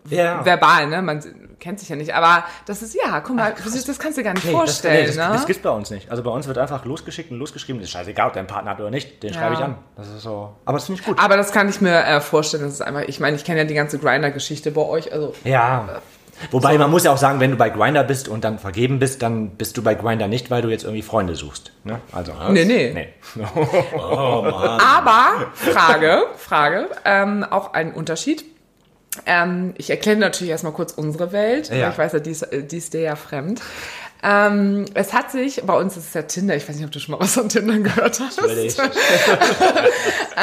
äh, Ja. verbal, ne? Man kennt sich ja nicht. Aber das ist, ja, guck mal, das kannst du dir gar nicht Nee, vorstellen, das, nee, das, ne? das gibt's bei uns nicht. Also bei uns wird einfach losgeschickt und losgeschrieben. Das ist scheißegal, ob der einen Partner hat oder nicht. Den schreibe ich an. Das ist so. Aber das finde ich gut. aber das kann ich mir äh, vorstellen. Das ist einfach, ich meine, ich kenne ja die ganze Grinder-Geschichte bei euch. Also Ja. Wobei man muss ja auch sagen, wenn du bei Grinder bist und dann vergeben bist, dann bist du bei Grinder nicht, weil du jetzt irgendwie Freunde suchst. Ne? Also. Nee, nee. Nee. Oh Mann. Aber, Frage, Frage, ähm, auch ein Unterschied. Ähm, ich erkläre natürlich erstmal kurz unsere Welt, weil Ja. ich weiß ja, die ist, äh, die ist dir ja fremd. Ähm, es hat sich, bei uns ist es ja Tinder, ich weiß nicht, ob du schon mal was von Tinder gehört hast. Ich.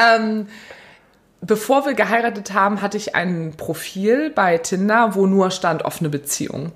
Bevor wir geheiratet haben, hatte ich ein Profil bei Tinder, wo nur stand offene Beziehung.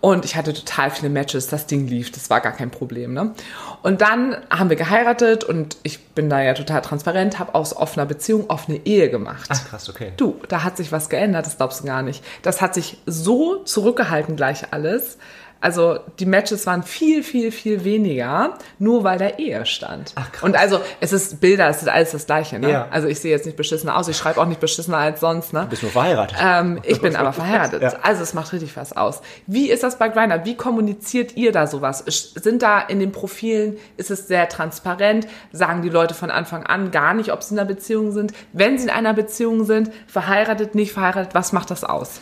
Und ich hatte total viele Matches, das Ding lief, das war gar kein Problem. Ne? Und dann haben wir geheiratet und ich bin da ja total transparent, habe aus offener Beziehung offene Ehe gemacht. Ach, krass, okay. Du, da hat sich was geändert, das glaubst du gar nicht. Das hat sich so zurückgehalten gleich alles. Also die Matches waren viel, viel, viel weniger, nur weil da Ehe stand. Ach, krass. Und also es ist Bilder, es ist alles das Gleiche. Ne? Ja. Also ich sehe jetzt nicht beschissener aus, ich schreibe auch nicht beschissener als sonst. Ne? Bist nur verheiratet. Ähm, ich bin aber verheiratet. Ja. Also es macht richtig was aus. Wie ist das bei Grindr? Wie kommuniziert ihr da sowas? Sind da in den Profilen, ist es sehr transparent? Sagen die Leute von Anfang an gar nicht, ob sie in einer Beziehung sind? Wenn sie in einer Beziehung sind, verheiratet, nicht verheiratet, was macht das aus?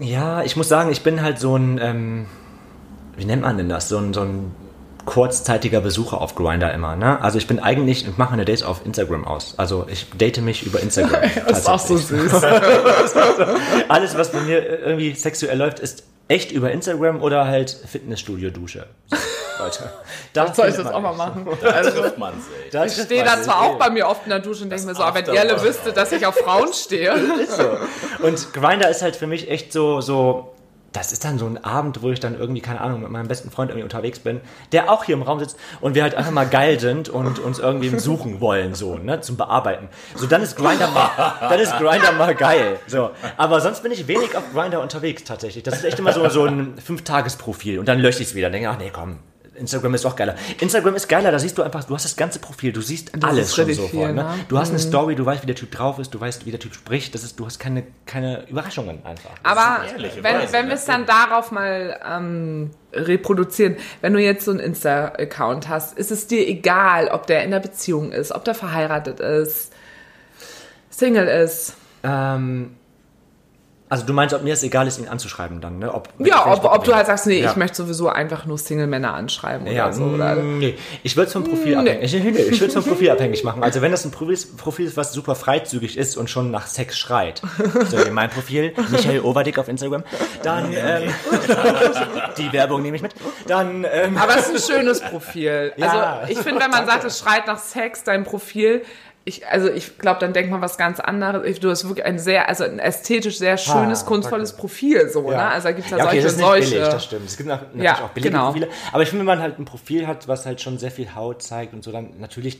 Ja, ich muss sagen, ich bin halt so ein, ähm, wie nennt man denn das? So ein, so ein kurzzeitiger Besucher auf Grinder immer, ne? Also ich bin eigentlich, ich mache meine Dates auf Instagram aus. Also ich date mich über Instagram. Das ist auch so süß. Alles, was bei mir irgendwie sexuell läuft, ist echt über Instagram oder halt Fitnessstudio-Dusche. Leute. Soll ich findet das man auch mal machen? Da trifft man sich. Da Ich stehe da zwar auch bei mir oft in der Dusche und denke mir so, aber wenn ihr alle wüsstet, dass ich auf Frauen stehe. Ist so. Und Grinder ist halt für mich echt so, so, das ist dann so ein Abend, wo ich dann irgendwie, keine Ahnung, mit meinem besten Freund irgendwie unterwegs bin, der auch hier im Raum sitzt und wir halt einfach mal geil sind und uns irgendwie suchen wollen, so, ne, zum Bearbeiten. So, dann ist Grinder mal, dann ist Grinder mal geil. So. Aber sonst bin ich wenig auf Grinder unterwegs, tatsächlich. Das ist echt immer so, so ein Fünf-Tages-Profil und dann lösche ich es wieder. Denke, ach nee, komm. Instagram ist doch geiler. Instagram ist geiler, da siehst du einfach, du hast das ganze Profil, du siehst alles ist schon sofort. viel, ne? ne? Du hast eine Story, du weißt, wie der Typ drauf ist, du weißt, wie der Typ spricht, das ist, du hast keine, keine Überraschungen einfach. Aber ehrliche wenn, Weise, wenn ne? wir es dann darauf mal ähm, reproduzieren, wenn du jetzt so einen Insta-Account hast, ist es dir egal, ob der in der Beziehung ist, ob der verheiratet ist, Single ist. Ähm, also du meinst, ob mir es egal ist, ihn anzuschreiben dann, ne? Ob, Ja, ob, ob du halt sagst, nee, Ja. ich möchte sowieso einfach nur Single-Männer anschreiben Ja, oder so. Oder? mm, nee. Ich würde es vom Profil Nee. abhängig. Ich, nee, ich würde es vom Profil abhängig machen. Also wenn das ein Profil ist, Profil ist, was super freizügig ist und schon nach Sex schreit, so wie mein Profil, Michael Overdick auf Instagram, dann ähm, die Werbung nehme ich mit. Dann ähm, Aber es ist ein schönes Profil. Ja. Also ich finde, wenn man sagt, es schreit nach Sex, dein Profil, ich, also ich glaube, dann denkt man was ganz anderes. Du hast wirklich ein sehr, also ein ästhetisch sehr schönes, Ah, kunstvolles Profil, so, ne? Also da gibt es ja, okay, solche das ist nicht solche. billig, das stimmt. Es gibt natürlich Ja, auch billige genau. Profile. Aber ich finde, wenn man halt ein Profil hat, was halt schon sehr viel Haut zeigt und so, dann natürlich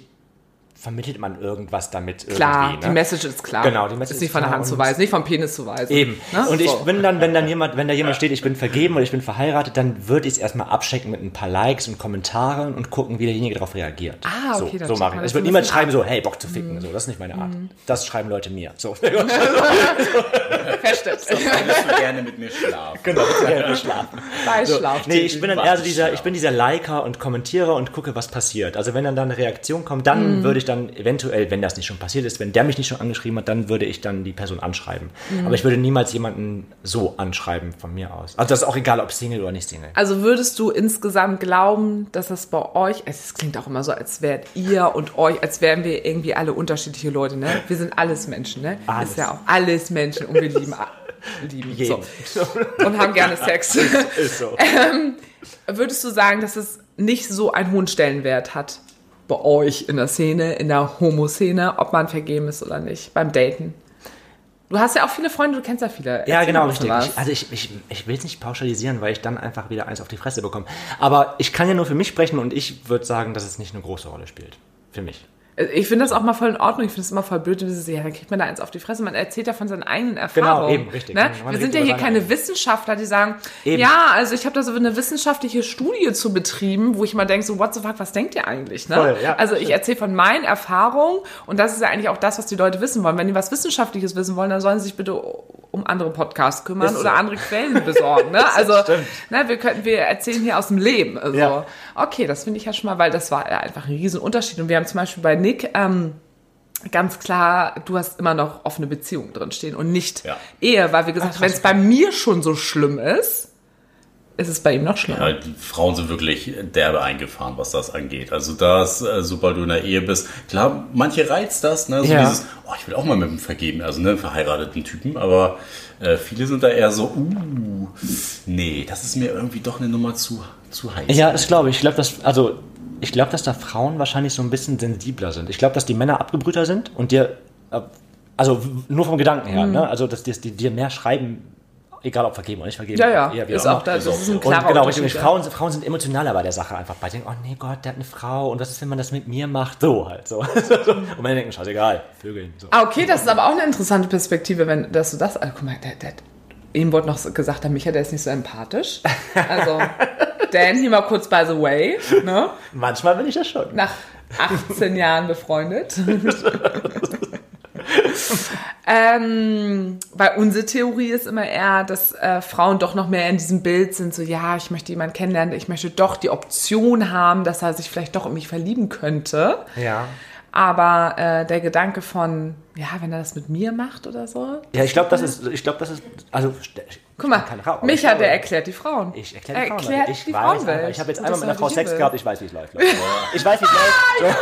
vermittelt man irgendwas damit Klar, irgendwie. die ne? Message ist klar. Genau, die Message ist nicht ist von der Hand zu weisen, nicht vom Penis zu weisen. Eben. Ne? Und ich So. bin dann, wenn dann jemand, wenn da jemand steht, ich bin vergeben oder ich bin verheiratet, dann würde ich es erstmal abchecken mit ein paar Likes und Kommentaren und gucken, wie derjenige darauf reagiert. Ah, okay, so, so mache ich. das Ich würde so ein niemals bisschen schreiben so, hey, Bock zu ficken. So, das ist nicht meine Art. Das schreiben Leute mir. So. Feststellt. Würdest du gerne mit mir schlafen? genau, das ist ja schlafen. Bei So, Schlaf. nee, ich bin dann eher so dieser, ich bin dieser Liker und kommentiere und gucke, was passiert. Also wenn dann da eine Reaktion kommt, dann Mhm. würde ich dann eventuell, wenn das nicht schon passiert ist, wenn der mich nicht schon angeschrieben hat, dann würde ich dann die Person anschreiben. Mhm. Aber ich würde niemals jemanden so anschreiben von mir aus. Also das ist auch egal, ob Single oder nicht Single. Also würdest du insgesamt glauben, dass das bei euch, es klingt auch immer so, als wärt ihr und euch, als wären wir irgendwie alle unterschiedliche Leute, ne? Wir sind alles Menschen, ne? Alles. Ist ja auch alles Menschen und wir lieben, lieben so. und haben gerne Sex. Ist so. Würdest du sagen, dass es nicht so einen hohen Stellenwert hat bei euch in der Szene, in der Homo-Szene, ob man vergeben ist oder nicht, beim Daten? Du hast ja auch viele Freunde, du kennst ja viele. Ja, Erzähl genau, mal richtig. Ich, also ich, ich, ich will es nicht pauschalisieren, weil ich dann einfach wieder eins auf die Fresse bekomme. Aber ich kann ja nur für mich sprechen und ich würde sagen, dass es nicht eine große Rolle spielt. Für mich. Ich finde das auch mal voll in Ordnung. Ich finde es immer voll blöd, dieses, ja, dann kriegt man da eins auf die Fresse. Man erzählt ja von seinen eigenen Erfahrungen. Genau, eben, richtig. Ne? Wir sind ja hier keine eigenen. Wissenschaftler, die sagen, Eben. ja, also ich habe da so eine wissenschaftliche Studie zu betrieben, wo ich mal denke, so, what the fuck, was denkt ihr eigentlich? Ne? Voll, ja, also ich erzähle von meinen Erfahrungen und das ist ja eigentlich auch das, was die Leute wissen wollen. Wenn die was Wissenschaftliches wissen wollen, dann sollen sie sich bitte um andere Podcasts kümmern Ist so. oder andere Quellen besorgen. Ne? Also stimmt. ne, wir könnten, wir erzählen hier aus dem Leben. Also, Ja. Okay, das finde ich ja schon mal, weil das war einfach ein riesen Unterschied. Und wir haben zum Beispiel bei Nick ähm, ganz klar, du hast immer noch offene Beziehungen drinstehen und nicht Ja. Ehe, weil wie gesagt, wenn es bei mir schon so schlimm ist, ist es bei ihm noch schlimmer. Ja, die Frauen sind wirklich derbe eingefahren, was das angeht. Also das, äh, sobald du in der Ehe bist, klar, manche reizt das, ne? So Ja. dieses, oh, ich will auch mal mit einem vergeben, also ne, verheirateten Typen, aber äh, viele sind da eher so, uh, nee, das ist mir irgendwie doch eine Nummer zu, zu heiß. Ja, das glaube ich. Ich glaube, dass, also, ich glaube, dass da Frauen wahrscheinlich so ein bisschen sensibler sind. Ich glaube, dass die Männer abgebrühter sind und dir, also nur vom Gedanken her, Mhm. ne? Also, dass die, die dir mehr schreiben, egal ob vergeben oder nicht vergeben. Ja, ja, ist auch da, das ist ein Und klarer genau, Unterschied. ja. Frauen, Frauen sind emotionaler bei der Sache einfach. Bei denken, oh nee Gott, der hat eine Frau und was ist, wenn man das mit mir macht? So halt. So. und man denkt, scheißegal, Vögeln. So. Ah, okay, das ist aber auch eine interessante Perspektive, wenn dass du das. Also, guck mal, der, der, ihm wurde noch gesagt, der Micha, der ist nicht so empathisch. Also, Dan hier mal kurz by the way, ne? Manchmal bin ich das schon. Nach 18 Jahren befreundet. ähm, weil unsere Theorie ist immer eher, dass äh, Frauen doch noch mehr in diesem Bild sind, so ja, ich möchte jemanden kennenlernen, ich möchte doch die Option haben, dass er sich vielleicht doch in mich verlieben könnte. Ja. Aber äh, der Gedanke von, ja, wenn er das mit mir macht oder so. Ja, ich glaube, das ist, ich glaube, das ist, also Guck mal, kann Frau, aber Micha, ich glaube- der erklärt die Frauen. Ich erkläre die Frauen. Erklärt ich die weiß, Frauenwelt. ich habe jetzt einmal das mit einer Frau Sex gehabt, ich weiß, wie es läuft. Leute. Ich weiß, wie es läuft.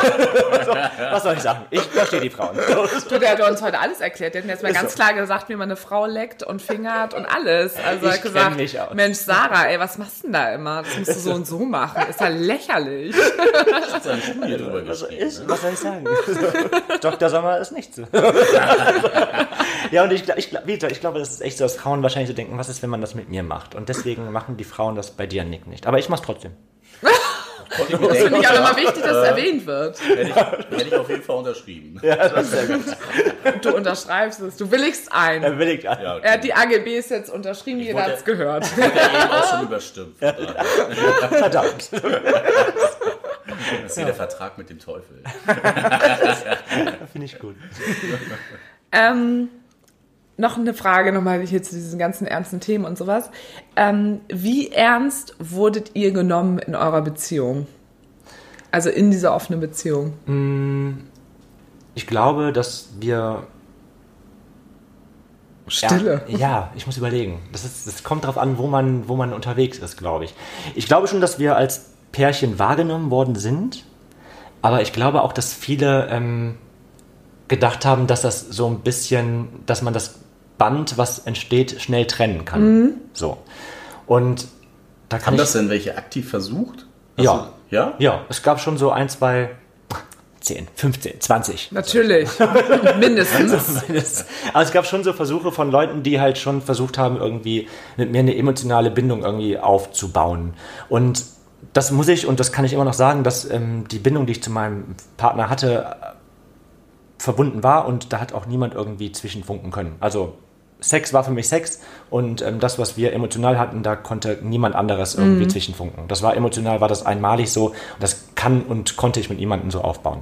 So. So. Was soll ich sagen? Ich verstehe die Frauen. So. Du, der hat uns heute alles erklärt. Der hat mir jetzt mal Ist ganz so. klar gesagt, wie man eine Frau leckt und fingert und alles. Also er Ich hat gesagt, mich aus. Mensch, Sarah, ey, was machst du denn da immer? Das musst du so und so machen. Ist ja lächerlich. Hat seine Studie drüber Was, ist, ne? was soll ich sagen? Dr. Sommer ist nicht so. ja, und ich, ich, gesagt, ich glaube, das ist echt so, dass Frauen wahrscheinlich so denken, was ist, wenn man das mit mir macht? Und deswegen machen die Frauen das bei dir, Nick, nicht. Aber ich mach's trotzdem. Ich Das finde ich auch immer wichtig, dass es erwähnt wird. hätte, ich, hätte ich auf jeden Fall unterschrieben. Ja, das ist sehr gut. Du unterschreibst es. Du willigst ein. Er willigt an. Ja, okay. Er hat die AGBs jetzt unterschrieben, jeder wollte- hat es gehört. Ich habe ja eben auch schon überstimmt. Verdammt. ist hier der Vertrag mit dem Teufel. Finde ich gut. Ähm, noch eine Frage nochmal hier zu diesen ganzen ernsten Themen und sowas. Ähm, wie ernst wurdet ihr genommen in eurer Beziehung? Also in dieser offenen Beziehung? Ich glaube, dass wir Stille. Ja, ja, ich muss überlegen. Das, ist, das kommt darauf an, wo man, wo man unterwegs ist, glaube ich. Ich glaube schon, dass wir als Pärchen wahrgenommen worden sind, aber ich glaube auch, dass viele ähm, gedacht haben, dass das so ein bisschen, dass man das Band, was entsteht, schnell trennen kann. So. Und da kann Haben ich. das denn welche aktiv versucht? Hast Ja. Du, ja? ja, es gab schon so ein, zwei, 10, 15, 20. Natürlich. Mindestens. Aber es gab schon so Versuche von Leuten, die halt schon versucht haben, irgendwie mit mir eine emotionale Bindung irgendwie aufzubauen. Und das muss ich, und das kann ich immer noch sagen, dass ähm, die Bindung, die ich zu meinem Partner hatte, äh, verbunden war und da hat auch niemand irgendwie zwischenfunken können. Also Sex war für mich Sex und ähm, das, was wir emotional hatten, da konnte niemand anderes irgendwie zwischenfunken. Das war emotional, war das einmalig so und das kann und konnte ich mit niemandem so aufbauen.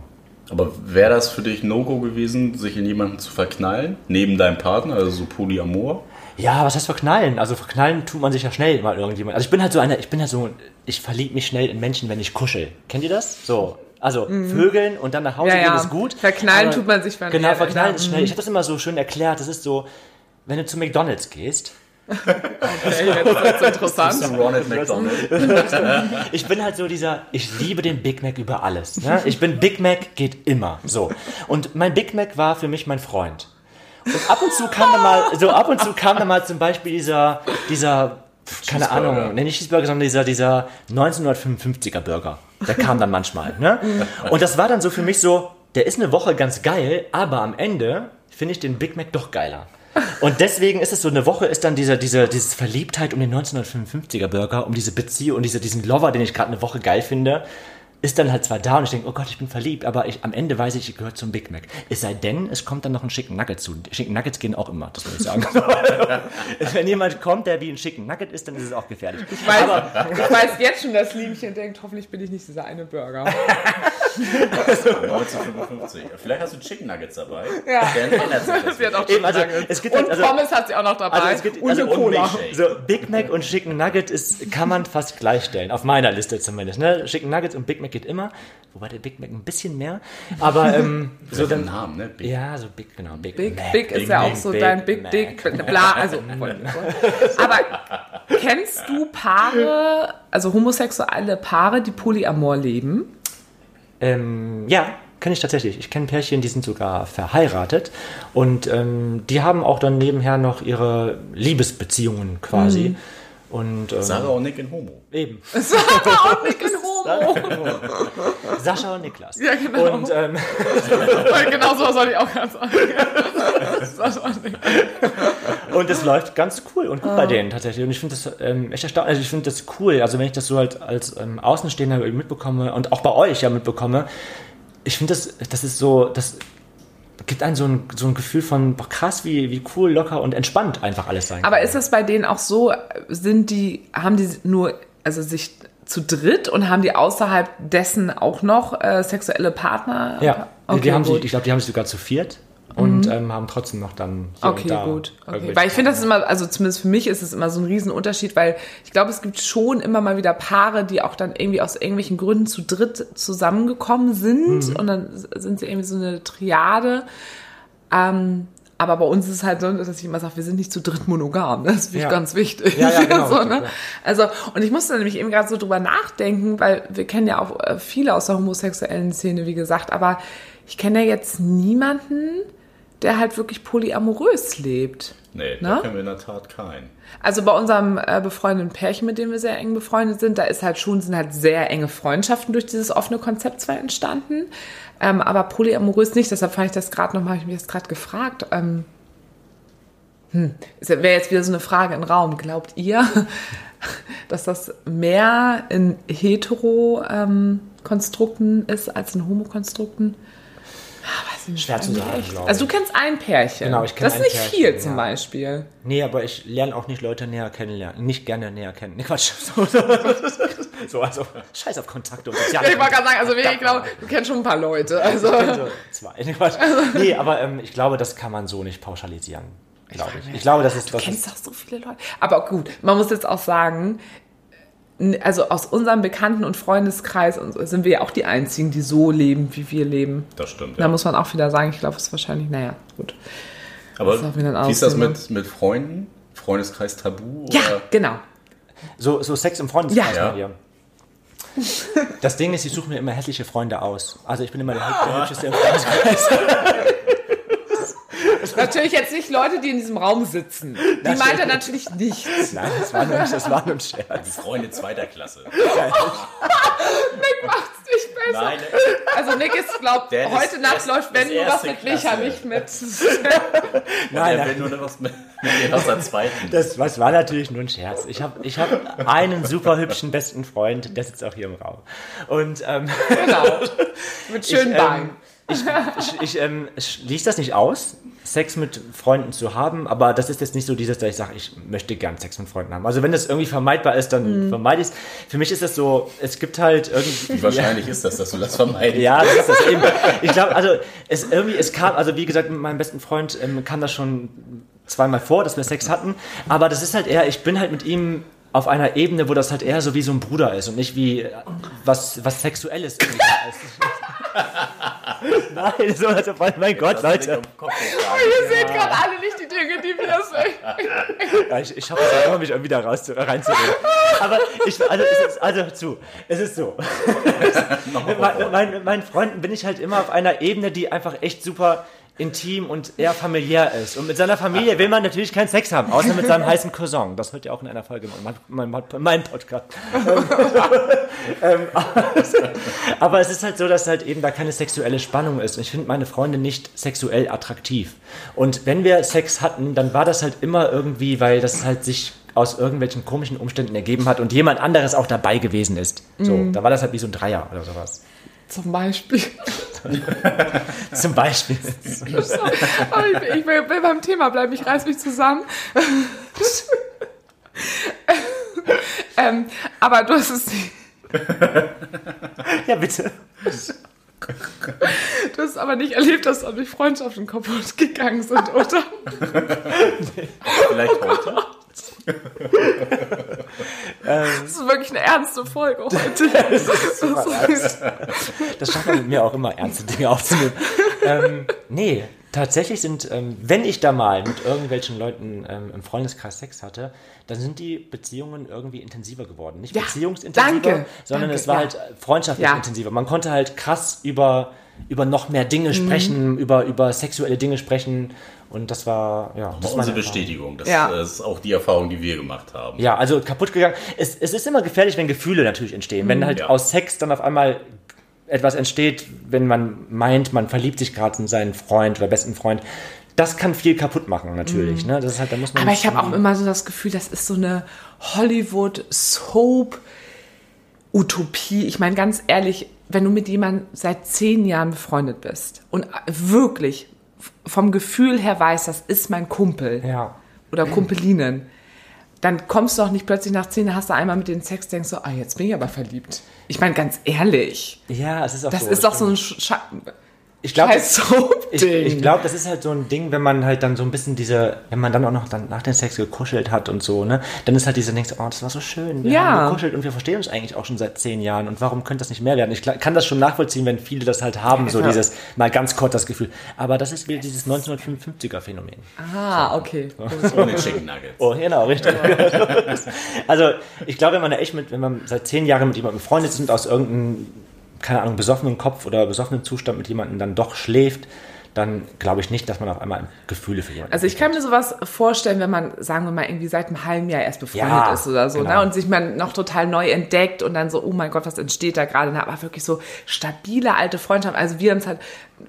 Aber wäre das für dich No-Go gewesen, sich in jemanden zu verknallen? Neben deinem Partner, also so Polyamor? Ja, was heißt verknallen? Also verknallen tut man sich ja schnell mal irgendjemand. Also ich bin halt so einer, ich bin halt so, ich verliebe mich schnell in Menschen, wenn ich kuschel. Kennt ihr das? So. Also Vögeln und dann nach Hause Mhm. Ja, gehen ja. ist gut. Verknallen aber- tut man sich, wenn Genau, er- verknallen ja, ist schnell. Ich habe das immer so schön erklärt. Das ist so, wenn du zu McDonalds gehst. Okay, jetzt wird's interessant. Ronald McDonald? Ich bin halt so dieser, ich liebe den Big Mac über alles. Ne? Ich bin Big Mac geht immer. So. Und mein Big Mac war für mich mein Freund. Und ab und zu kam da mal, so ab und zu kam da mal zum Beispiel dieser, dieser, keine. Ahnung, ne, nicht Cheeseburger, sondern dieser, dieser 1955er Burger. Der kam dann manchmal, ne? Und das war dann so für mich so, der ist eine Woche ganz geil, aber am Ende finde ich den Big Mac doch geiler. Und deswegen ist es so, eine Woche ist dann dieser, dieser, dieses Verliebtheit um den 1955er Burger, um diese Beziehung und diese, diesen Lover, den ich gerade eine Woche geil finde, ist dann halt zwar da und ich denke, oh Gott, ich bin verliebt, aber ich, am Ende weiß ich, ich gehöre zum Big Mac. Es sei denn, es kommt dann noch ein Chicken Nugget zu. Chicken Nuggets gehen auch immer, das muss ich sagen. Wenn jemand kommt, der wie ein Chicken Nugget ist, dann ist es auch gefährlich. Ich weiß, ich weiß jetzt schon, dass Liebchen denkt, hoffentlich bin ich nicht dieser eine Burger. 1955. Vielleicht hast du Chicken Nuggets dabei. Ja. Sie hat auch Eben, also, Chicken Nuggets. es gibt Und halt- also- Pommes hat sie auch noch dabei. Also es gibt- und also eine und Cola. So, Big Mac und Chicken Nugget ist, kann man fast gleichstellen. Auf meiner Liste zumindest. Ne? Chicken Nuggets und Big Mac geht immer. Wobei der Big Mac ein bisschen mehr. Aber ähm, so dann. Namen, ne? Big. Ja, so Big, genau. Big, Big, Mac. Big ist Big ja auch so Big dein Big Mac. Dick, bla, also. Aber kennst du Paare, also homosexuelle Paare, die Polyamor leben? Ähm, ja, kenne ich tatsächlich. Ich kenne Pärchen, die sind sogar verheiratet. Und ähm, die haben auch dann nebenher noch ihre Liebesbeziehungen quasi. Mhm. Und ähm, Sarah und Nick in Homo. eben. auch nicht in Sascha und Niklas. Ja, genau. Und ähm, genau so soll ich auch ganz sagen. Und es läuft ganz cool und gut bei denen tatsächlich. Und ich finde das ähm, echt erstaunlich. Also ich finde das cool. Also wenn ich das so halt als ähm, Außenstehender mitbekomme und auch bei euch ja mitbekomme, ich finde das, das ist so, das gibt einem so ein, so ein Gefühl von boah, krass, wie, wie cool, locker und entspannt einfach alles sein Aber kann. ist das bei denen auch so, sind die, haben die nur, also sich zu dritt und haben die außerhalb dessen auch noch äh, sexuelle Partner? Ja, okay, die haben sich, gut. Mhm. ich glaube, die haben sich sogar zu viert und ähm, haben trotzdem noch dann hier Okay, und da gut. Okay. Weil ich finde, das ist immer, also zumindest für mich ist es immer so ein Riesenunterschied, weil ich glaube, es gibt schon immer mal wieder Paare, die auch dann irgendwie aus irgendwelchen Gründen zu dritt zusammengekommen sind Mhm. und dann sind sie irgendwie so eine Triade. Ähm, aber bei uns ist es halt so, dass ich immer sage, wir sind nicht zu dritt monogam. Das ist Ja. ganz wichtig. Ja, ja, genau, so, ne? Also, und ich musste nämlich eben gerade so drüber nachdenken, weil wir kennen ja auch äh, viele aus der homosexuellen Szene, wie gesagt, aber ich kenne ja jetzt niemanden, der halt wirklich polyamorös lebt. Nee, Ne? da kennen wir in der Tat keinen. Also bei unserem äh, befreundeten Pärchen, mit dem wir sehr eng befreundet sind, da ist halt schon, sind halt sehr enge Freundschaften durch dieses offene Konzept zwar entstanden, ähm, aber polyamorös nicht. Deshalb fand ich das gerade nochmal, habe ich mich das gerade gefragt. Ähm, hm, wäre jetzt wieder so eine Frage im Raum. Glaubt ihr, dass das mehr in Hetero-Konstrukten ist als in Homo-Konstrukten? Ich nicht. Schwer zu sagen, echt. glaube Also du kennst ein Pärchen. Genau, ich kenne Das ist nicht Pärchen, viel zum ja. Beispiel. Nee, aber ich lerne auch nicht Leute näher kennenlernen. Nicht gerne näher kennen. Nee, Quatsch. So, so, so also, scheiß auf Kontakte und soziale Ich wollte gerade sagen, also ich glaube, du kennst schon ein paar Leute. Also. Also, zwei. Nee, Quatsch. Nee, aber ähm, ich glaube, das kann man so nicht pauschalisieren. Glaube ich. Ich glaube, das ist Du das kennst ist, doch so viele Leute. Aber gut, man muss jetzt auch sagen, also aus unserem Bekannten- und Freundeskreis und so sind wir ja auch die Einzigen, die so leben, wie wir leben. Das stimmt. Da Ja. muss man auch wieder sagen, ich glaube, es ist wahrscheinlich, naja, gut. Aber wie ist das mit, mit Freunden? Freundeskreis Tabu? Ja, Oder? genau. so, so Sex im Freundeskreis Ja. bei dir. Das Ding ist, ich suche mir immer hässliche Freunde aus. Also ich bin immer der, der hübscheste im Freundeskreis. Natürlich jetzt nicht Leute, die in diesem Raum sitzen. Die meint er natürlich nicht. Nein, das war nur, das war nur ein Scherz. Freunde zweiter Klasse. Macht's nicht besser. Nein, Also Nick ist, glaubt, Der ist heute Nacht läuft, wenn ist nur was mit Micha, nicht mit. Nein, der nein. will nur was mit, mit aus der zweiten. Das, das war natürlich nur ein Scherz. Ich habe ich hab einen super hübschen besten Freund, der sitzt auch hier im Raum. Und ähm, Genau. Mit schönen ich, Beinen. Ich, ich, ich ähm, schließe das nicht aus, Sex mit Freunden zu haben, aber das ist jetzt nicht so dieses, dass ich sage, ich möchte gern Sex mit Freunden haben. Also wenn das irgendwie vermeidbar ist, dann vermeide ich es. Für mich ist es so, es gibt halt irgendwie... Wie wahrscheinlich ist das, dass du das vermeidest? Ja, das ist das eben. Ich glaube, also es irgendwie, es kam, also wie gesagt, mit meinem besten Freund ähm, kam das schon zweimal vor, dass wir Sex hatten. Aber das ist halt eher, ich bin halt mit ihm auf einer Ebene, wo das halt eher so wie so ein Bruder ist und nicht wie äh, was, was Sexuelles irgendwie da ist. Nein, so, also, mein Gott, Leute. Ihr seht gerade alle nicht die Dinge, die wir sehen. Ja, ich, ich schaffe es immer, mich irgendwie da raus reinzureden. Aber ich, also, es ist, also zu, es ist so. mit meinen Freunden bin ich halt immer auf einer Ebene, die einfach echt super intim und eher familiär ist. Und mit seiner Familie will man natürlich keinen Sex haben, außer mit seinem heißen Cousin. Das hört ihr auch in einer Folge in meinem, meinem, meinem Podcast. ähm, aber es ist halt so, dass halt eben da keine sexuelle Spannung ist. Und ich finde meine Freunde nicht sexuell attraktiv. Und wenn wir Sex hatten, dann war das halt immer irgendwie, weil das halt sich aus irgendwelchen komischen Umständen ergeben hat und jemand anderes auch dabei gewesen ist. So, da war das halt wie so ein Dreier oder sowas. Zum Beispiel. Zum Beispiel. Ich, ich will, will beim Thema bleiben, ich reiß mich zusammen. ähm, aber du hast es ja, bitte. Du hast aber nicht erlebt, dass dadurch Freundschaften kaputt gegangen sind, oder? Vielleicht heute. Das ist wirklich eine ernste Folge heute. Das schafft man mit mir auch immer, ernste Dinge aufzunehmen. ähm, nee, tatsächlich sind, ähm, wenn ich da mal mit irgendwelchen Leuten ähm, im Freundeskreis Sex hatte, dann sind die Beziehungen irgendwie intensiver geworden. Nicht Ja, beziehungsintensiver, danke, sondern danke, es war ja. halt freundschaftlich Ja. intensiver. Man konnte halt krass über, über noch mehr Dinge Mhm. sprechen, über, über sexuelle Dinge sprechen. Und das war, ja, das Das meine unsere. Bestätigung. Das, Ja. das ist auch die Erfahrung, die wir gemacht haben. Ja, also kaputt gegangen. Es, es ist immer gefährlich, wenn Gefühle natürlich entstehen. Wenn halt Ja. aus Sex dann auf einmal etwas entsteht, wenn man meint, man verliebt sich gerade in seinen Freund oder besten Freund. Das kann viel kaputt machen, natürlich. Ne? Das ist halt, da muss man Aber ich habe auch immer so das Gefühl, das ist so eine Hollywood-Soap-Utopie. Ich meine, ganz ehrlich, wenn du mit jemandem seit zehn Jahren befreundet bist und wirklich vom Gefühl her weißt, das ist mein Kumpel Ja. oder Kumpelinen, dann kommst du auch nicht plötzlich nach zehn, hast du einmal mit den Sex, denkst du, ah, jetzt bin ich aber verliebt. Ich meine, ganz ehrlich, Ja, es ist auch das so. ist doch so ein Sch Scha Ich glaube, ich, ich glaube, das ist halt so ein Ding, wenn man halt dann so ein bisschen diese, wenn man dann auch noch dann nach dem Sex gekuschelt hat und so, ne, dann ist halt diese denkst, oh, das war so schön, wir Ja. haben gekuschelt und wir verstehen uns eigentlich auch schon seit zehn Jahren und warum könnte das nicht mehr werden? Ich kann das schon nachvollziehen, wenn viele das halt haben, so Ja. dieses mal ganz kurz das Gefühl. Aber das ist wieder dieses 1955er Phänomen. Ah, okay. Ohne Chicken Nuggets. Oh, genau, richtig. also, ich glaube, wenn man da echt mit, wenn man seit zehn Jahren mit jemandem befreundet ist und aus irgendeinem, keine Ahnung, besoffenen Kopf oder besoffenen Zustand mit jemandem dann doch schläft, dann glaube ich nicht, dass man auf einmal Gefühle für jemanden Also ich kann mir sowas vorstellen, wenn man, sagen wir mal, irgendwie seit einem halben Jahr erst befreundet Ja, ist oder so, genau. ne? Und sich man noch total neu entdeckt und dann so, oh mein Gott, was entsteht da gerade? Ne? Aber wirklich so stabile alte Freundschaft. Also wir haben es halt,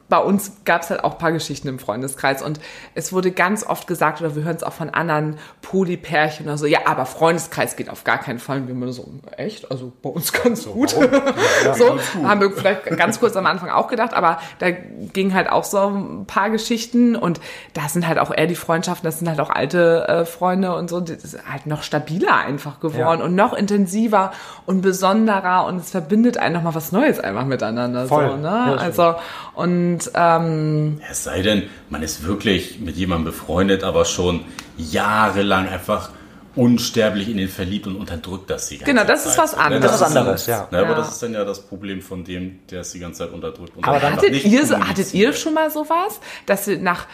bei uns gab es halt auch ein paar Geschichten im Freundeskreis und es wurde ganz oft gesagt, oder wir hören es auch von anderen Polypärchen oder so, ja, aber Freundeskreis geht auf gar keinen Fall. Und wir immer so, echt? Also bei uns ganz gut. so, haben wir vielleicht ganz kurz am Anfang auch gedacht, aber da ging halt auch so ein paar Geschichten und da sind halt auch eher die Freundschaften, das sind halt auch alte äh, Freunde und so, das ist halt noch stabiler einfach geworden Ja. und noch intensiver und besonderer und es verbindet einen nochmal was Neues einfach miteinander. Voll. So, ne? Ja, also, und ähm, Es sei denn, man ist wirklich mit jemandem befreundet, aber schon jahrelang einfach unsterblich in den verliebt und unterdrückt das die ganze Genau, das Zeit. ist was Ne, anderes. Das ist was anderes, ja. Ne, aber Ja. das ist dann ja das Problem von dem, der es die ganze Zeit unterdrückt. Und Aber hattet nicht ihr, so, hattet ihr schon mal sowas, dass ihr nach,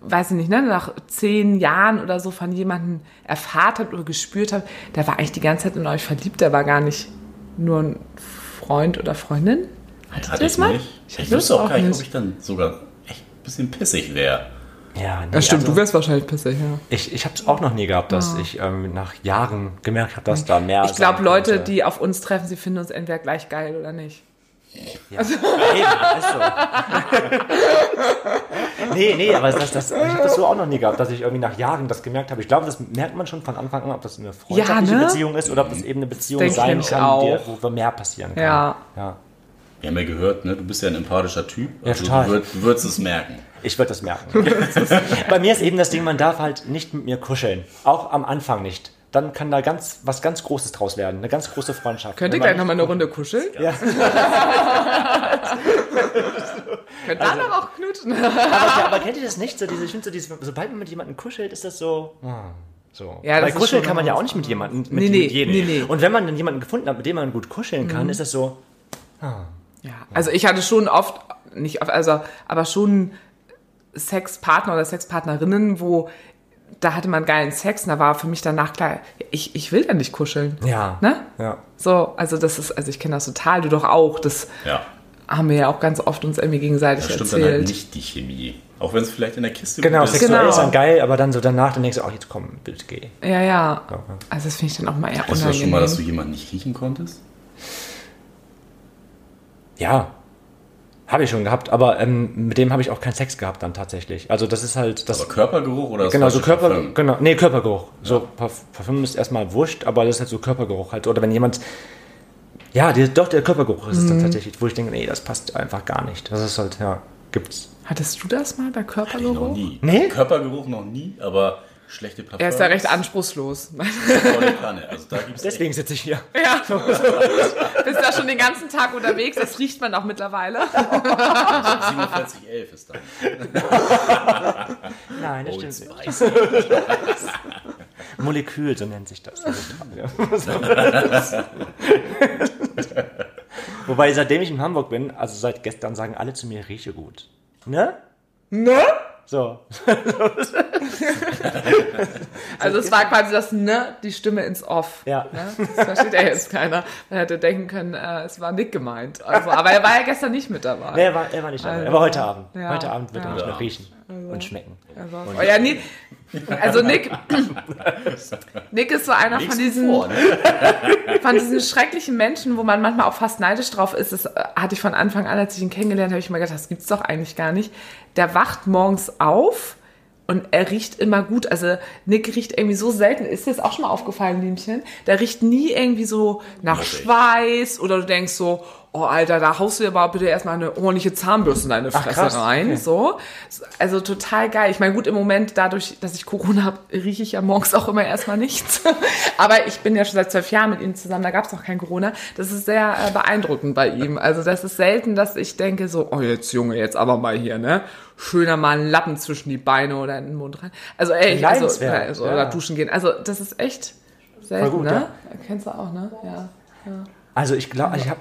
weiß ich nicht, ne, nach zehn Jahren oder so von jemandem erfahrt habt oder gespürt habt, der war eigentlich die ganze Zeit in euch verliebt, der war gar nicht nur ein Freund oder Freundin? Hattet Hatte ihr das ich mal? nicht. Ich, hatte wüsste auch gar nicht, ob ich dann sogar echt ein bisschen pissig wäre. Ja, nee, Ja, stimmt, also, du wärst wahrscheinlich pissig, ja. Ich, ich habe es auch noch nie gehabt, dass ich ähm, nach Jahren gemerkt habe, dass da mehr Ich glaube, Leute, könnte. die auf uns treffen, sie finden uns entweder gleich geil oder nicht. Ja. Eben, ist so. nee, nee, aber das, das, ich habe das so auch noch nie gehabt, dass ich irgendwie nach Jahren das gemerkt habe. Ich glaube, das merkt man schon von Anfang an, ob das eine freundschaftliche ne? Beziehung ist oder ob das eben eine Beziehung Denk ich sein kann, die, wo mehr passieren kann. Ja. ja. Wir haben ja gehört, ne, du bist ja ein empathischer Typ. Ja, Also total. du, würd, du würdest es merken. Ich würde das merken. Bei mir ist eben das Ding, man darf halt nicht mit mir kuscheln. Auch am Anfang nicht. Dann kann da ganz was ganz Großes draus werden. Eine ganz große Freundschaft. Könnt ihr gleich nochmal eine Runde kuscheln? Ja. Könnt dann aber auch knutschen. Aber, aber kennt ihr das nicht? So diese, ich finde so dieses, sobald man mit jemandem kuschelt, ist das so. ah, So. Ja, Weil kuscheln kann man ja auch nicht mit jemandem, mit, Nee, nee, mit jedem. nee, nee. Mhm. Und wenn man dann jemanden gefunden hat, mit dem man gut kuscheln kann, ist das so. Ja, also ich hatte schon oft, nicht oft, also, aber schon Sexpartner oder Sexpartnerinnen, wo da hatte man geilen Sex und da war für mich danach klar, ich, ich will ja nicht kuscheln. Ja. Ne? Ja. So, also das ist, also ich kenne das total, du doch auch. Das Ja. haben wir ja auch ganz oft uns irgendwie gegenseitig Da stimmt dann erzählt. halt nicht die Chemie. Auch wenn es vielleicht in der Kiste Genau, sexuell Genau. ist dann geil, aber dann so danach, dann denkst du, ach, jetzt komm, bitte geh. Ja, ja. Also das finde ich dann auch mal eher Hast du das schon mal, dass du unangenehm. jemanden nicht riechen konntest? Ja. Habe ich schon gehabt, aber ähm, mit dem habe ich auch keinen Sex gehabt dann tatsächlich. Also das ist halt das. Aber Körpergeruch oder Genau, so Körper, Parfüm? genau, nee, Körpergeruch. So Parf- Parfüm ist erstmal wurscht, aber das ist halt so Körpergeruch halt. Oder wenn jemand, ja, die, doch der Körpergeruch ist es Mhm. dann tatsächlich, wo ich denke, nee, das passt einfach gar nicht. Das ist halt, ja, gibt's. Hattest du das mal bei Noch Körpergeruch? nie. Nee? Körpergeruch noch nie, aber schlechte Parfüm. Er ist ja recht anspruchslos. Volle Kanne. Also da gibt's Deswegen sitze ich hier. Ja. Bist da schon den ganzen Tag unterwegs, das riecht man auch mittlerweile. 4711 ist da. Nein, das Old stimmt. Molekül, so nennt sich das. Wobei, seitdem ich in Hamburg bin, also seit gestern, sagen alle zu mir, rieche gut. Ne? Ne? So. Also es war quasi das Ne, die Stimme ins Off. Ja. Ne? Das versteht ja jetzt keiner. Man hätte denken können, äh, es war Nick gemeint. Also, aber er war ja gestern nicht mit dabei. Nee, er war, er war nicht dabei. Also, er war heute Abend. ja, heute Abend wird ja. er nicht mehr riechen und schmecken. Also, oh ja, nee, also Nick, Nick ist so einer von diesen, vor, ne? von diesen schrecklichen Menschen, wo man manchmal auch fast neidisch drauf ist. Das äh, hatte ich von Anfang an, als ich ihn kennengelernt habe, habe ich mal gedacht, das gibt's doch eigentlich gar nicht. Der wacht morgens auf und er riecht immer gut. Also Nick riecht irgendwie so selten. Ist dir das auch schon mal aufgefallen, Liemchen? Der riecht nie irgendwie so nach. Schweiß oder du denkst so, oh Alter, da haust du dir aber bitte erstmal eine ordentliche Zahnbürste in deine Fresse krass, rein. okay. So. Also total geil. Ich meine, gut, im Moment, dadurch, dass ich Corona habe, rieche ich ja morgens auch immer erstmal nichts. aber ich bin ja schon seit zwölf Jahren mit ihm zusammen, da gab es auch kein Corona. Das ist sehr äh, beeindruckend bei ihm. Also das ist selten, dass ich denke so, oh jetzt Junge, jetzt aber mal hier, ne? Schöner mal einen Lappen zwischen die Beine oder in den Mund rein. Also ey, also, Leidenswert, also ja. oder duschen gehen. Also das ist echt selten, gut, ne? ja. Kennst du auch, ne? Ja. Also ich glaube, ich habe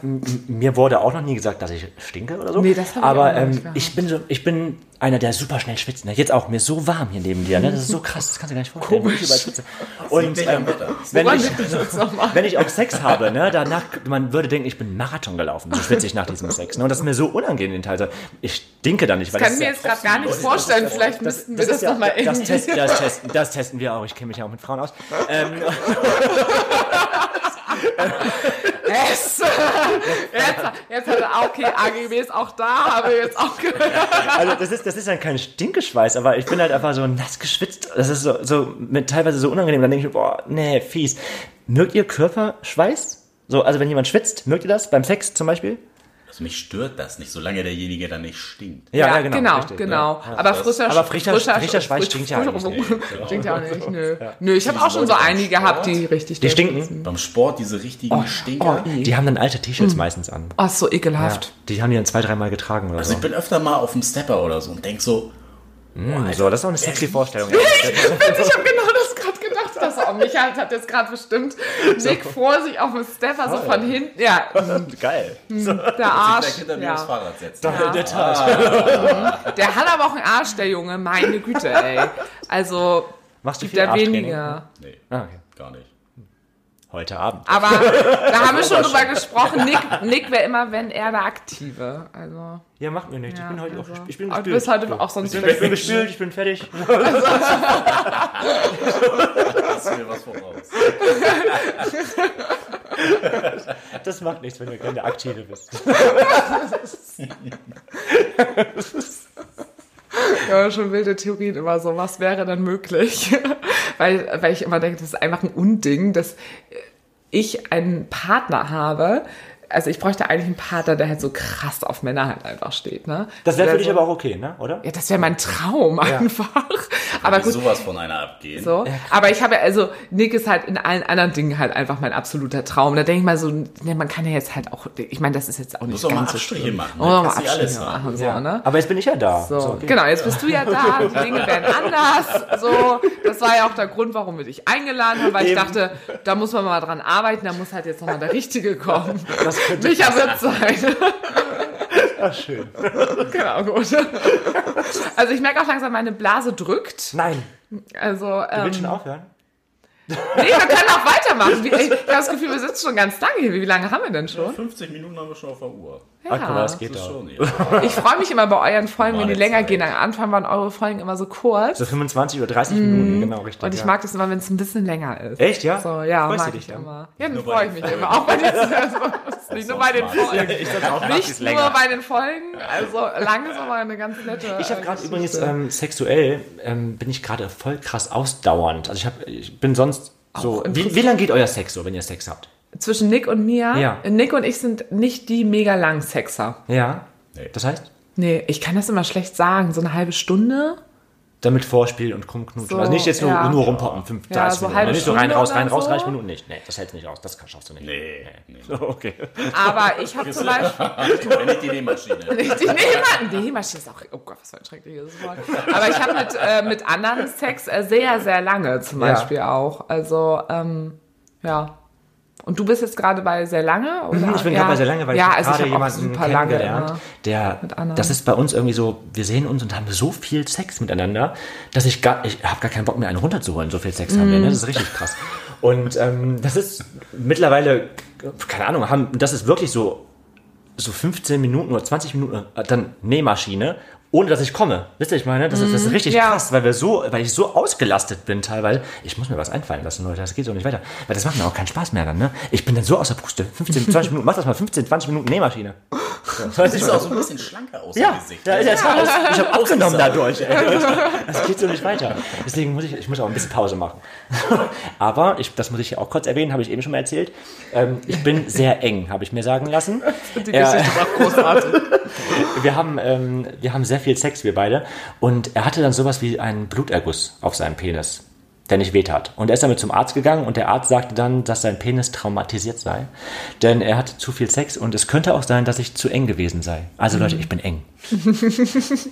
mir wurde auch noch nie gesagt, dass ich stinke oder so. Nee, das hab ich Aber auch noch ähm, ich bin so, ich bin einer, der super schnell schwitzt. Ne? Jetzt auch mir ist so warm hier neben dir. Ne? Das ist so krass, das kannst du dir gar nicht vorstellen. Komisch. wie ich Und ähm, wenn ich, das nochmal? wenn ich auch Sex habe, ne, danach, man würde denken, ich bin Marathon gelaufen. So schwitze ich nach diesem Sex. Ne? Und das ist mir so unangenehm teilweise. Ich stinke da nicht. Weil Das kann das ich mir jetzt gerade gar nicht vorstellen. Vielleicht das, müssten wir das, das, ja, noch mal das, irgendwie... testen, das, testen, das testen wir auch. Ich kenne mich ja auch mit Frauen aus. Ähm, Yes! Jetzt, jetzt hat er auch, okay, AGB ist auch da, habe ich jetzt auch gehört. Also das ist, das ist dann kein Stinkeschweiß, aber ich bin halt einfach so nass geschwitzt. Das ist so, so mit teilweise so unangenehm. Dann denke ich mir, boah, nee, fies. Mögt ihr Körperschweiß? So, also wenn jemand schwitzt, mögt ihr das? Beim Sex zum Beispiel? Also mich stört das nicht, solange derjenige dann nicht stinkt. Ja, genau, richtig. genau. Aber frischer, Aber frischer- frischer Schweiß stinkt ja frischer- eigentlich Stinkt ja auch nicht, nö. Nö, ich habe auch schon so einige gehabt, die richtig Die stinken? Beim Sport diese richtigen Stinker. Oh. Die haben dann alte T-Shirts meistens an. Oh, ist so Ja, ekelhaft. die haben die dann zwei, dreimal getragen oder Also so. ich bin öfter mal auf dem Stepper oder so und denk so, Mm, so, das ist auch eine sexy Vorstellung. Ich habe genau das gerade gedacht. Das auch Michael hat jetzt gerade bestimmt Nick vor sich auf dem Stepper so von hinten. Ja, Geil. der Arsch. aufs Ja. Fahrrad setzt. In der Tat. Der hat aber auch einen Arsch, der Junge. Meine Güte, ey. Also, Machst du gibt viel Arschtraining? weniger. Nee, Ah, okay. gar nicht. Heute Abend. Aber da haben wir schon drüber gesprochen. Nick, Nick wäre immer, wenn er der Aktive. Also, Ja, macht mir nichts. ja, ich bin heute also. auch ich bin Aber du bist heute auch sonst ich bin, ich bin ich bin fertig. Hast du mir was voraus? Das macht nichts, wenn du keine Aktive bist. Ja, schon wilde Theorien immer so, was wäre denn möglich? Weil, weil ich immer denke, das ist einfach ein Unding, dass ich einen Partner habe. Also ich bräuchte eigentlich einen Partner, der halt so krass auf Männer halt einfach steht, ne? Das wäre für Der dich so, aber auch okay, ne? Oder? Ja, das wäre mein Traum einfach. Aber gut, sowas von einer abgehen. so. Aber ich habe ja, also Nick ist halt in allen anderen Dingen halt einfach mein absoluter Traum. Da denke ich mal so, ne, man kann ja jetzt halt auch, ich meine, das ist jetzt auch nicht Muss auch mal ganz so schlimm. machen, ne? Muss auch mal alles haben. machen, so, Ja. ne? Aber jetzt bin ich ja da. So, So, okay. genau, jetzt bist du ja da, die Dinge werden anders. So, das war ja auch der Grund, warum wir dich eingeladen haben, weil ich Eben. dachte, da muss man mal dran arbeiten, da muss halt jetzt nochmal der Richtige kommen. Das könnte Micha wird sein. Ach, schön. genau, gut. Also ich merke auch langsam, meine Blase drückt. Nein, Also, du ähm, willst schon aufhören? Nee, wir können auch weitermachen. Ich habe das Gefühl, wir sitzen schon ganz lange hier. Wie lange haben wir denn schon? 50 Minuten haben wir schon auf der Uhr. Ach, guck mal, das Das geht doch. schon, ja. Ich freue mich immer bei euren Folgen, wenn die länger Zeit. gehen. Am Anfang waren eure Folgen immer so kurz. So 25 oder 30 Minuten, genau, richtig. Und ich ja. mag das immer, wenn es ein bisschen länger ist. Echt, ja? So, ja, Freust mag du dich ich dann? immer. Ja, dann freue ich mich immer. Auch bei den, also, nicht nur bei den Folgen. Ich sag auch, Nicht nur bei den Folgen. Also, lang ist aber eine ganz nette. Ich habe gerade übrigens ähm, sexuell ähm, bin ich gerade voll krass ausdauernd. Also ich habe, ich bin sonst so. Wie, wie lange geht euer Sex so, wenn ihr Sex habt? Zwischen Nick und mir. Ja. Nick und ich sind nicht die mega langen Sexer. Ja. Nee. Das heißt, Nee, ich kann das immer schlecht sagen. So eine halbe Stunde. Damit Vorspiel und rumknutschen. So, also nicht jetzt nur, ja. nur rumpoppen, 5, Ja, 30 so Minuten. halbe nicht so rein, raus, rein, raus, so. 30 Minuten nicht. Nee, das hältst nicht aus. Das schaffst du nicht. Nee, nee. Okay. Aber ich habe zum Beispiel. Wenn nicht die Nähmaschine. Nicht die Nähmaschine. Nähmaschine ist auch. Oh Gott, was für ein schreckliches Wort. Aber ich habe mit, äh, mit anderen Sex äh, sehr, sehr lange zum Ja. Beispiel auch. Also, ähm, ja. Und du bist jetzt gerade bei sehr lange? Oder? Mhm, Ich bin ja. gerade bei sehr lange, weil ja, ich also gerade ich jemanden lange kennengelernt, immer. der, das ist bei uns irgendwie so, wir sehen uns und haben so viel Sex miteinander, dass ich gar, ich habe gar keinen Bock mehr einen runterzuholen, so viel Sex haben wir, ne? das ist richtig krass. Und ähm, das ist mittlerweile, keine Ahnung, haben, das ist wirklich so, so 15 Minuten oder 20 Minuten, äh, dann Nähmaschine ohne dass ich komme. Wisst ihr, ich meine, das ist, das ist richtig ja. krass, weil wir so, weil ich so ausgelastet bin teilweise. Ich muss mir was einfallen lassen, Leute, das geht so nicht weiter. Weil das macht mir auch keinen Spaß mehr dann, ne? Ich bin dann so außer Puste. 15, 20 Minuten, mach das mal 15, 20 Minuten Nähmaschine. So, Du siehst auch so ein bisschen schlanker aus ja, im Gesicht. ja, ist jetzt raus. Ich habe abgenommen dadurch. Ey. Das geht so nicht weiter. Deswegen muss ich, ich muss auch ein bisschen Pause machen. Aber, ich, das muss ich auch kurz erwähnen, habe ich eben schon mal erzählt. Ähm, ich bin sehr eng, habe ich mir sagen lassen. Die Ja. Geschichte auch großartig. Wir haben, ähm, wir haben sehr viel Sex, wir beide. Und er hatte dann sowas wie einen Bluterguss auf seinem Penis, der nicht wehtat. Und er ist damit zum Arzt gegangen und der Arzt sagte dann, dass sein Penis traumatisiert sei. Denn er hatte zu viel Sex und es könnte auch sein, dass ich zu eng gewesen sei. Also Leute, ich bin eng.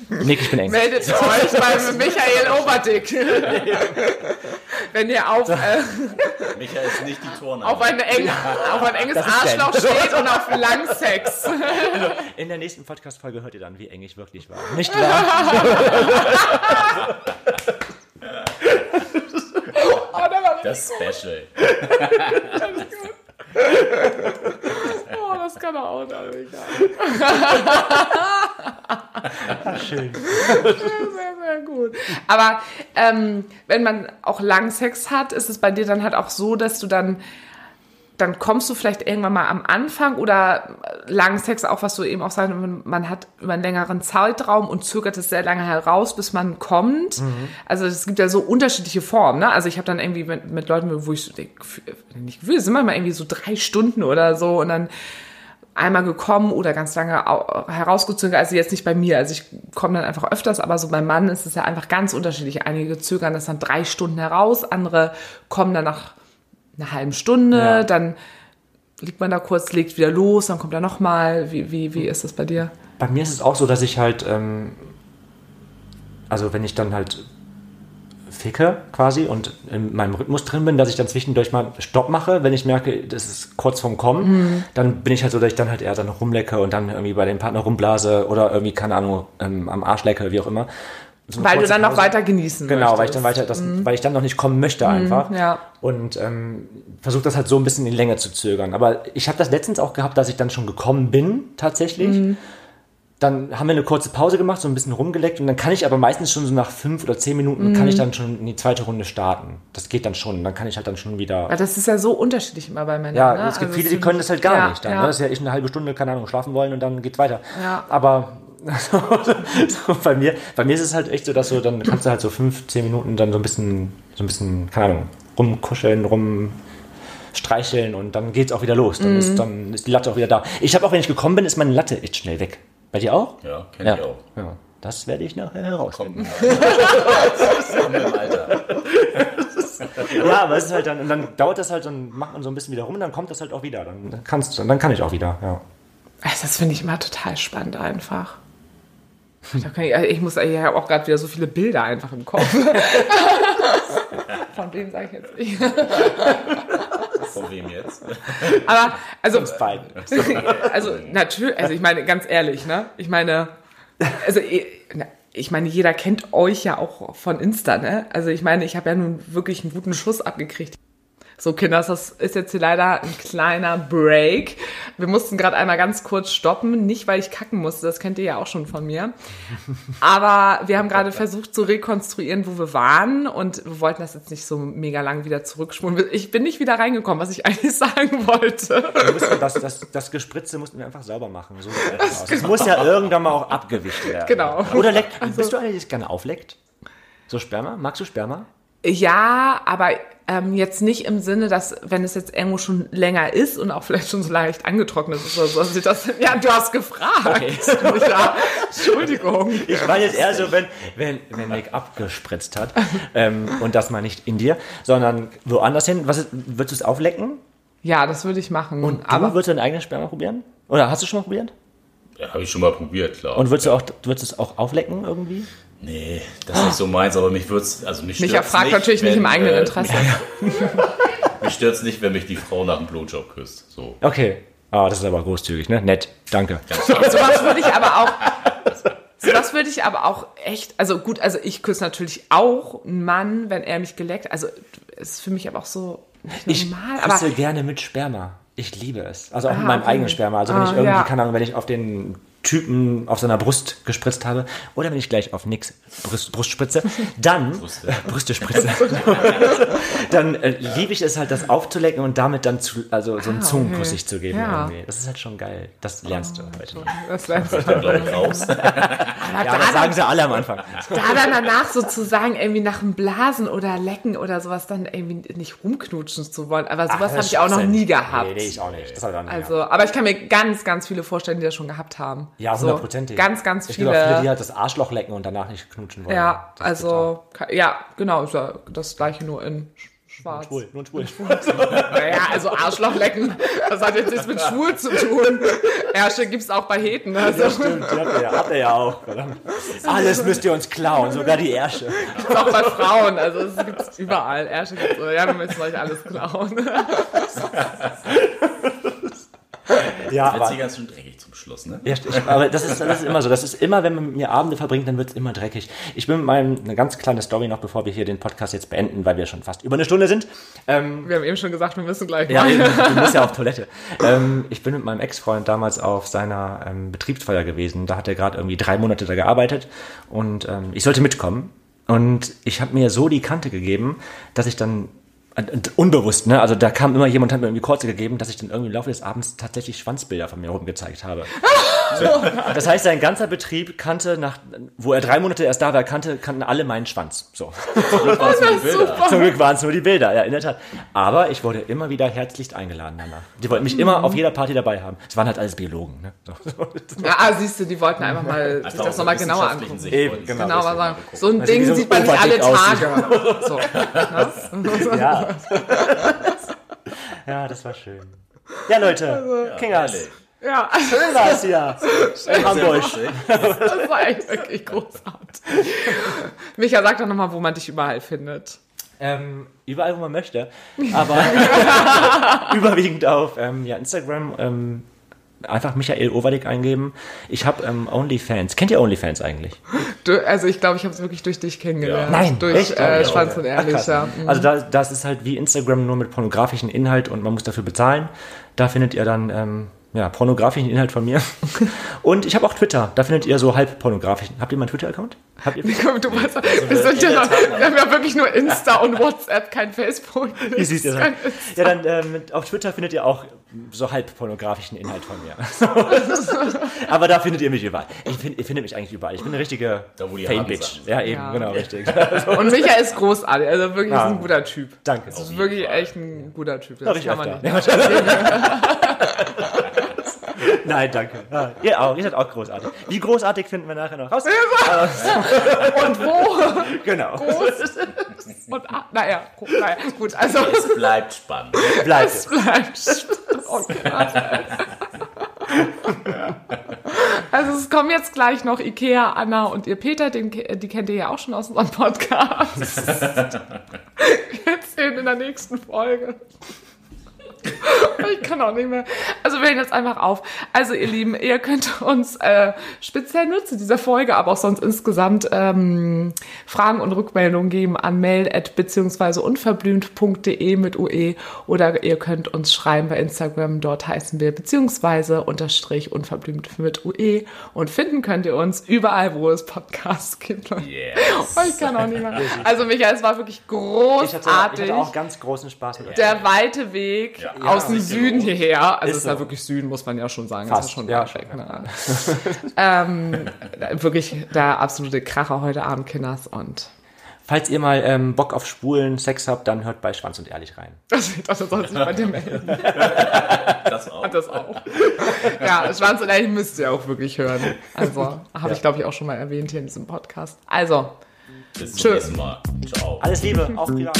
Nick, ich bin eng. Meldet euch bei Michael Oberdick. Wenn ihr auf, äh, Michael ist nicht die Turner. auf, ein eng, auf ein enges Arschloch steht und auf Langsex. In der nächsten Podcast-Folge hört ihr dann, wie eng ich wirklich war. Nicht wahr? Der war das Special. Oh, das kann er auch nicht. Schön. Sehr, sehr gut. Aber ähm, wenn man auch lang Sex hat, ist es bei dir dann halt auch so, dass du dann dann kommst du vielleicht irgendwann mal am Anfang oder langen Sex auch, was du eben auch sagst, man hat über einen längeren Zeitraum und zögert es sehr lange heraus, bis man kommt. Also es gibt ja so unterschiedliche Formen. Ne? Also ich habe dann irgendwie mit, mit Leuten, wo ich so, nicht Gefühl, sind manchmal irgendwie so drei Stunden oder so und dann einmal gekommen oder ganz lange au- herausgezögert, also jetzt nicht bei mir, also ich komme dann einfach öfters, aber so beim Mann ist es ja einfach ganz unterschiedlich. Einige zögern das dann drei Stunden heraus, andere kommen dann nach einer halben Stunde, Ja. dann liegt man da kurz, legt wieder los, dann kommt er nochmal. Wie, wie, wie ist das bei dir? Bei mir ist es auch so, dass ich halt, ähm, also wenn ich dann halt ficke quasi und in meinem Rhythmus drin bin, dass ich dann zwischendurch mal Stopp mache, wenn ich merke, das ist kurz vorm Kommen, dann bin ich halt so, dass ich dann halt eher dann rumlecke und dann irgendwie bei dem Partner rumblase oder irgendwie, keine Ahnung, ähm, am Arsch lecke, wie auch immer. So Weil du dann noch Pause. weiter genießen Genau, weil ich möchtest. Mhm. dann weiter, das, weil ich dann noch nicht kommen möchte einfach. ja. Und ähm, versuche das halt so ein bisschen in die Länge zu zögern. Aber ich habe das letztens auch gehabt, dass ich dann schon gekommen bin, tatsächlich. Mhm. Dann haben wir eine kurze Pause gemacht, so ein bisschen rumgeleckt und dann kann ich aber meistens schon so nach fünf oder zehn Minuten kann Mhm. ich dann schon in die zweite Runde starten. Das geht dann schon. Dann kann ich halt dann schon wieder. Weil das ist ja so unterschiedlich immer bei Männern. Ja, ne? es gibt Also viele, die können das halt gar ja, nicht. Dann, ja. ne? Das ist ja ich eine halbe Stunde, keine Ahnung, schlafen wollen und dann geht weiter. Ja. Aber so bei mir, bei mir ist es halt echt so, dass du dann kannst du halt so fünf, zehn Minuten dann so ein bisschen, so ein bisschen, keine Ahnung, rumkuscheln, rum streicheln und dann geht's auch wieder los. Dann, Mhm. ist, dann ist die Latte auch wieder da. Ich habe auch, wenn ich gekommen bin, ist meine Latte echt schnell weg. Bei dir auch? Ja, kenn ich auch. Ja. Das werde ich nachher herausfinden. Alter. Ja, aber es ist halt dann, und dann dauert das halt und macht man so ein bisschen wieder rum und dann kommt das halt auch wieder. Dann kannst du, dann kann ich auch wieder, ja. Also das finde ich immer total spannend einfach. Da kann ich, ich muss ich habe auch gerade wieder so viele Bilder einfach im Kopf. Von wem sage ich jetzt nicht. Von wem jetzt? Aber also Beiden. also natürlich, also ich meine ganz ehrlich, ne? Ich meine, also ich meine, jeder kennt euch ja auch von Insta, ne? Also ich meine, ich habe ja nun wirklich einen guten Schuss abgekriegt. So, Kinders, das ist jetzt hier leider ein kleiner Break. Wir mussten gerade einmal ganz kurz stoppen, nicht weil ich kacken musste, das kennt ihr ja auch schon von mir. Aber wir haben gerade versucht zu rekonstruieren, wo wir waren und wir wollten das jetzt nicht so mega lang wieder zurückspulen. Ich bin nicht wieder reingekommen, was ich eigentlich sagen wollte. Das, das, das Gespritze mussten wir einfach sauber machen. So das aus. Das muss ja irgendwann mal auch abgewischt werden. Genau. Oder leckt. Bist du sich gerne aufleckt? So Sperma? Magst du Sperma? Ja, aber ähm, jetzt nicht im Sinne, dass wenn es jetzt irgendwo schon länger ist und auch vielleicht schon so leicht angetrocknet ist oder so, dass ich das. Ja, du hast gefragt. Ja, Entschuldigung. Ich meine jetzt eher so, wenn, wenn, wenn Nick abgespritzt hat. ähm, und das mal nicht in dir, sondern woanders hin. Was ist, würdest du es auflecken? Ja, das würde ich machen. Und du aber würdest du deinen eigenen Sperma probieren? Oder hast du schon mal probiert? Ja, habe ich schon mal probiert, klar. Und würdest du auch, würdest du es auch auflecken irgendwie? Nee, das ist nicht so meins, aber mich wird's, also mich Micha stört's fragt natürlich nicht wenn, im eigenen äh, Interesse. Mich, mich stört's nicht, wenn mich die Frau nach dem Blowjob küsst. So. Okay. Ah, das ist aber großzügig, ne? Nett. Danke. Sowas würde ich aber auch. Sowas würde ich aber auch echt. Also gut, also ich küsse natürlich auch einen Mann, wenn er mich geleckt. Also ist für mich aber auch so nicht Ich normal. Aber küsse gerne mit Sperma. Ich liebe es. Also auch mit Ah, meinem okay. eigenen Sperma. Also wenn Ah, ich irgendwie, ja. keine Ahnung, wenn ich auf den Typen auf seiner Brust gespritzt habe oder wenn ich gleich auf nix Brust, Brust spritze, dann Brüste. Brüste spritze, dann äh, liebe ich es halt, das aufzulecken und damit dann zu, also so einen Zungenkuss sich zu geben. Ja. Irgendwie. Das ist halt schon geil. Das lernst du heute. noch. Das lernst du. Gleich raus. Ja, da, das sagen sie alle am Anfang. da dann danach sozusagen irgendwie nach dem Blasen oder Lecken oder sowas dann irgendwie nicht rumknutschen zu wollen. Aber sowas habe ich auch noch nie gehabt. Nee, nee, ich auch nicht. Das hab ich auch nicht Also, aber ich kann mir ganz, ganz viele vorstellen, die das schon gehabt haben. Ja, So, hundertprozentig. ganz, ganz Es viele. gibt auch viele, die halt das Arschloch lecken und danach nicht knutschen wollen. ja, Das also, ja, genau, ist ja das gleiche nur in sch- schwarz. auch. Schwul, nur schwul. Naja, also Arschloch lecken, das hat jetzt nichts mit schwul zu tun. Ärsche gibt's auch bei Heten. Also, Stimmt, die habt ihr ja, habt ihr ja auch. Verdammt. Alles müsst ihr uns klauen, sogar die Ärsche. gibt's auch bei Frauen, also es gibt's überall. Ärsche gibt's, ja, wir müssen euch alles klauen. Ja, sie ganz schön dreckig zum Schluss, ne? ja, ich, aber das, ist, das ist immer so. Das ist immer, wenn man mit mir Abende verbringt, dann wird es immer dreckig. Ich bin mit meinem, eine ganz kleine Story noch, bevor wir hier den Podcast jetzt beenden, weil wir schon fast über eine Stunde sind. Ähm, Wir haben eben schon gesagt, wir müssen gleich Ja, eben, du musst ja auf Toilette. Ähm, ich bin mit meinem Ex-Freund damals auf seiner ähm, Betriebsfeier gewesen. Da hat er gerade irgendwie drei Monate da gearbeitet und ähm, ich sollte mitkommen. Und ich habe mir so die Kante gegeben, dass ich dann unbewusst, ne? Also da kam immer jemand, hat mir irgendwie Kurze gegeben, dass ich dann irgendwie im Laufe des Abends tatsächlich Schwanzbilder von mir rumgezeigt habe. Das heißt, sein ganzer Betrieb kannte nach, wo er drei Monate erst da war, kannte, kannten alle meinen Schwanz. So. Die Bilder. Zum Glück waren es nur die Bilder, ja, in der Tat. Aber ich wurde immer wieder herzlichst eingeladen danach. Die wollten mich immer auf jeder Party dabei haben. Es waren halt alles Biologen, ne? So. Ja, ah, siehst du, die wollten einfach mal sich Einfach das nochmal genauer angucken. Sicht Eben, genau, Genau, sagen, so ein sie Ding sieht man nicht alle Tage. So. Ja. ja, das war schön. Ja, Leute, Kingers, Ehrlich. Ja, schön war es hier in Hamburg. das war echt wirklich großartig. Micha, sag doch nochmal, wo man dich überall findet. Ähm, überall, wo man möchte. Aber überwiegend auf ähm, ja, Instagram. Ähm, einfach Michael Overdick eingeben. Ich habe ähm, OnlyFans. Kennt ihr OnlyFans eigentlich? Du, also ich glaube, ich habe es wirklich durch dich kennengelernt. Ja. Nein, durch echt? äh, Schwanz und Ach, Ehrlich, krass. ja. Also da, das ist halt wie Instagram nur mit pornografischem Inhalt und man muss dafür bezahlen. Da findet ihr dann ähm, ja, pornografischen Inhalt von mir. Und ich habe auch Twitter. Da findet ihr so halb pornografischen. Habt ihr meinen Twitter-Account? Habt ihr? Du weißt, wir, sind ja noch, wir haben ja wirklich nur Insta und WhatsApp, kein Facebook. Wie siehst du das? Kein Ja, dann äh, mit, auf Twitter findet ihr auch so halb pornografischen Inhalt von mir. Aber da findet ihr mich überall. Ich find, ihr findet mich eigentlich überall. Ich bin eine richtige. Hasen Ja, eben, Ja. genau, richtig. Und Micha ist großartig, also wirklich ist Ja. ein guter Typ. Danke. Das ist wirklich echt ein guter Typ. Das ich kann man nicht. Nein, danke. Ja, ihr auch. Ihr seid auch großartig. Wie großartig finden wir nachher noch raus? Und wo? Genau. Und, ah, naja, naja, gut, also Es bleibt spannend. Bleibt. es bleibt. Okay. Also es kommen jetzt gleich noch Ikea, Anna und ihr Peter, den, die kennt ihr ja auch schon aus unserem Podcast. Jetzt sehen in der nächsten Folge. Ich kann auch nicht mehr. Also wir hören jetzt einfach auf. Also ihr Lieben, ihr könnt uns äh, speziell nur zu dieser Folge, aber auch sonst insgesamt ähm, Fragen und Rückmeldungen geben an mail beziehungsweise unverblümt.de mit UE oder ihr könnt uns schreiben bei Instagram, dort heißen wir beziehungsweise unterstrich unverblümt mit UE und finden könnt ihr uns überall, wo es Podcasts gibt. Yes. Oh, ich kann auch nicht mehr. Also Michael, es war wirklich Ich hatte, ich großartig. hatte auch ganz großen Spaß mit euch. Der weite Weg Ja. Aus Ja, dem ist so. Süden hierher, also Ist es ist ja so. wirklich Süden, muss man ja schon sagen. Fast, Das ist schon ja, weg. Ne? ähm, wirklich der absolute Kracher heute Abend, Kinders. Und Falls ihr mal ähm, Bock auf schwulen Sex habt, dann hört bei Schwanz und Ehrlich rein. das, das soll sich bei dir melden. Das auch. Das auch. Ja, Schwanz und Ehrlich müsst ihr auch wirklich hören. Also, habe ich glaube ich auch schon mal erwähnt hier in diesem Podcast. Also, Bis zum nächsten Mal. Ciao. Alles Liebe, auch privat.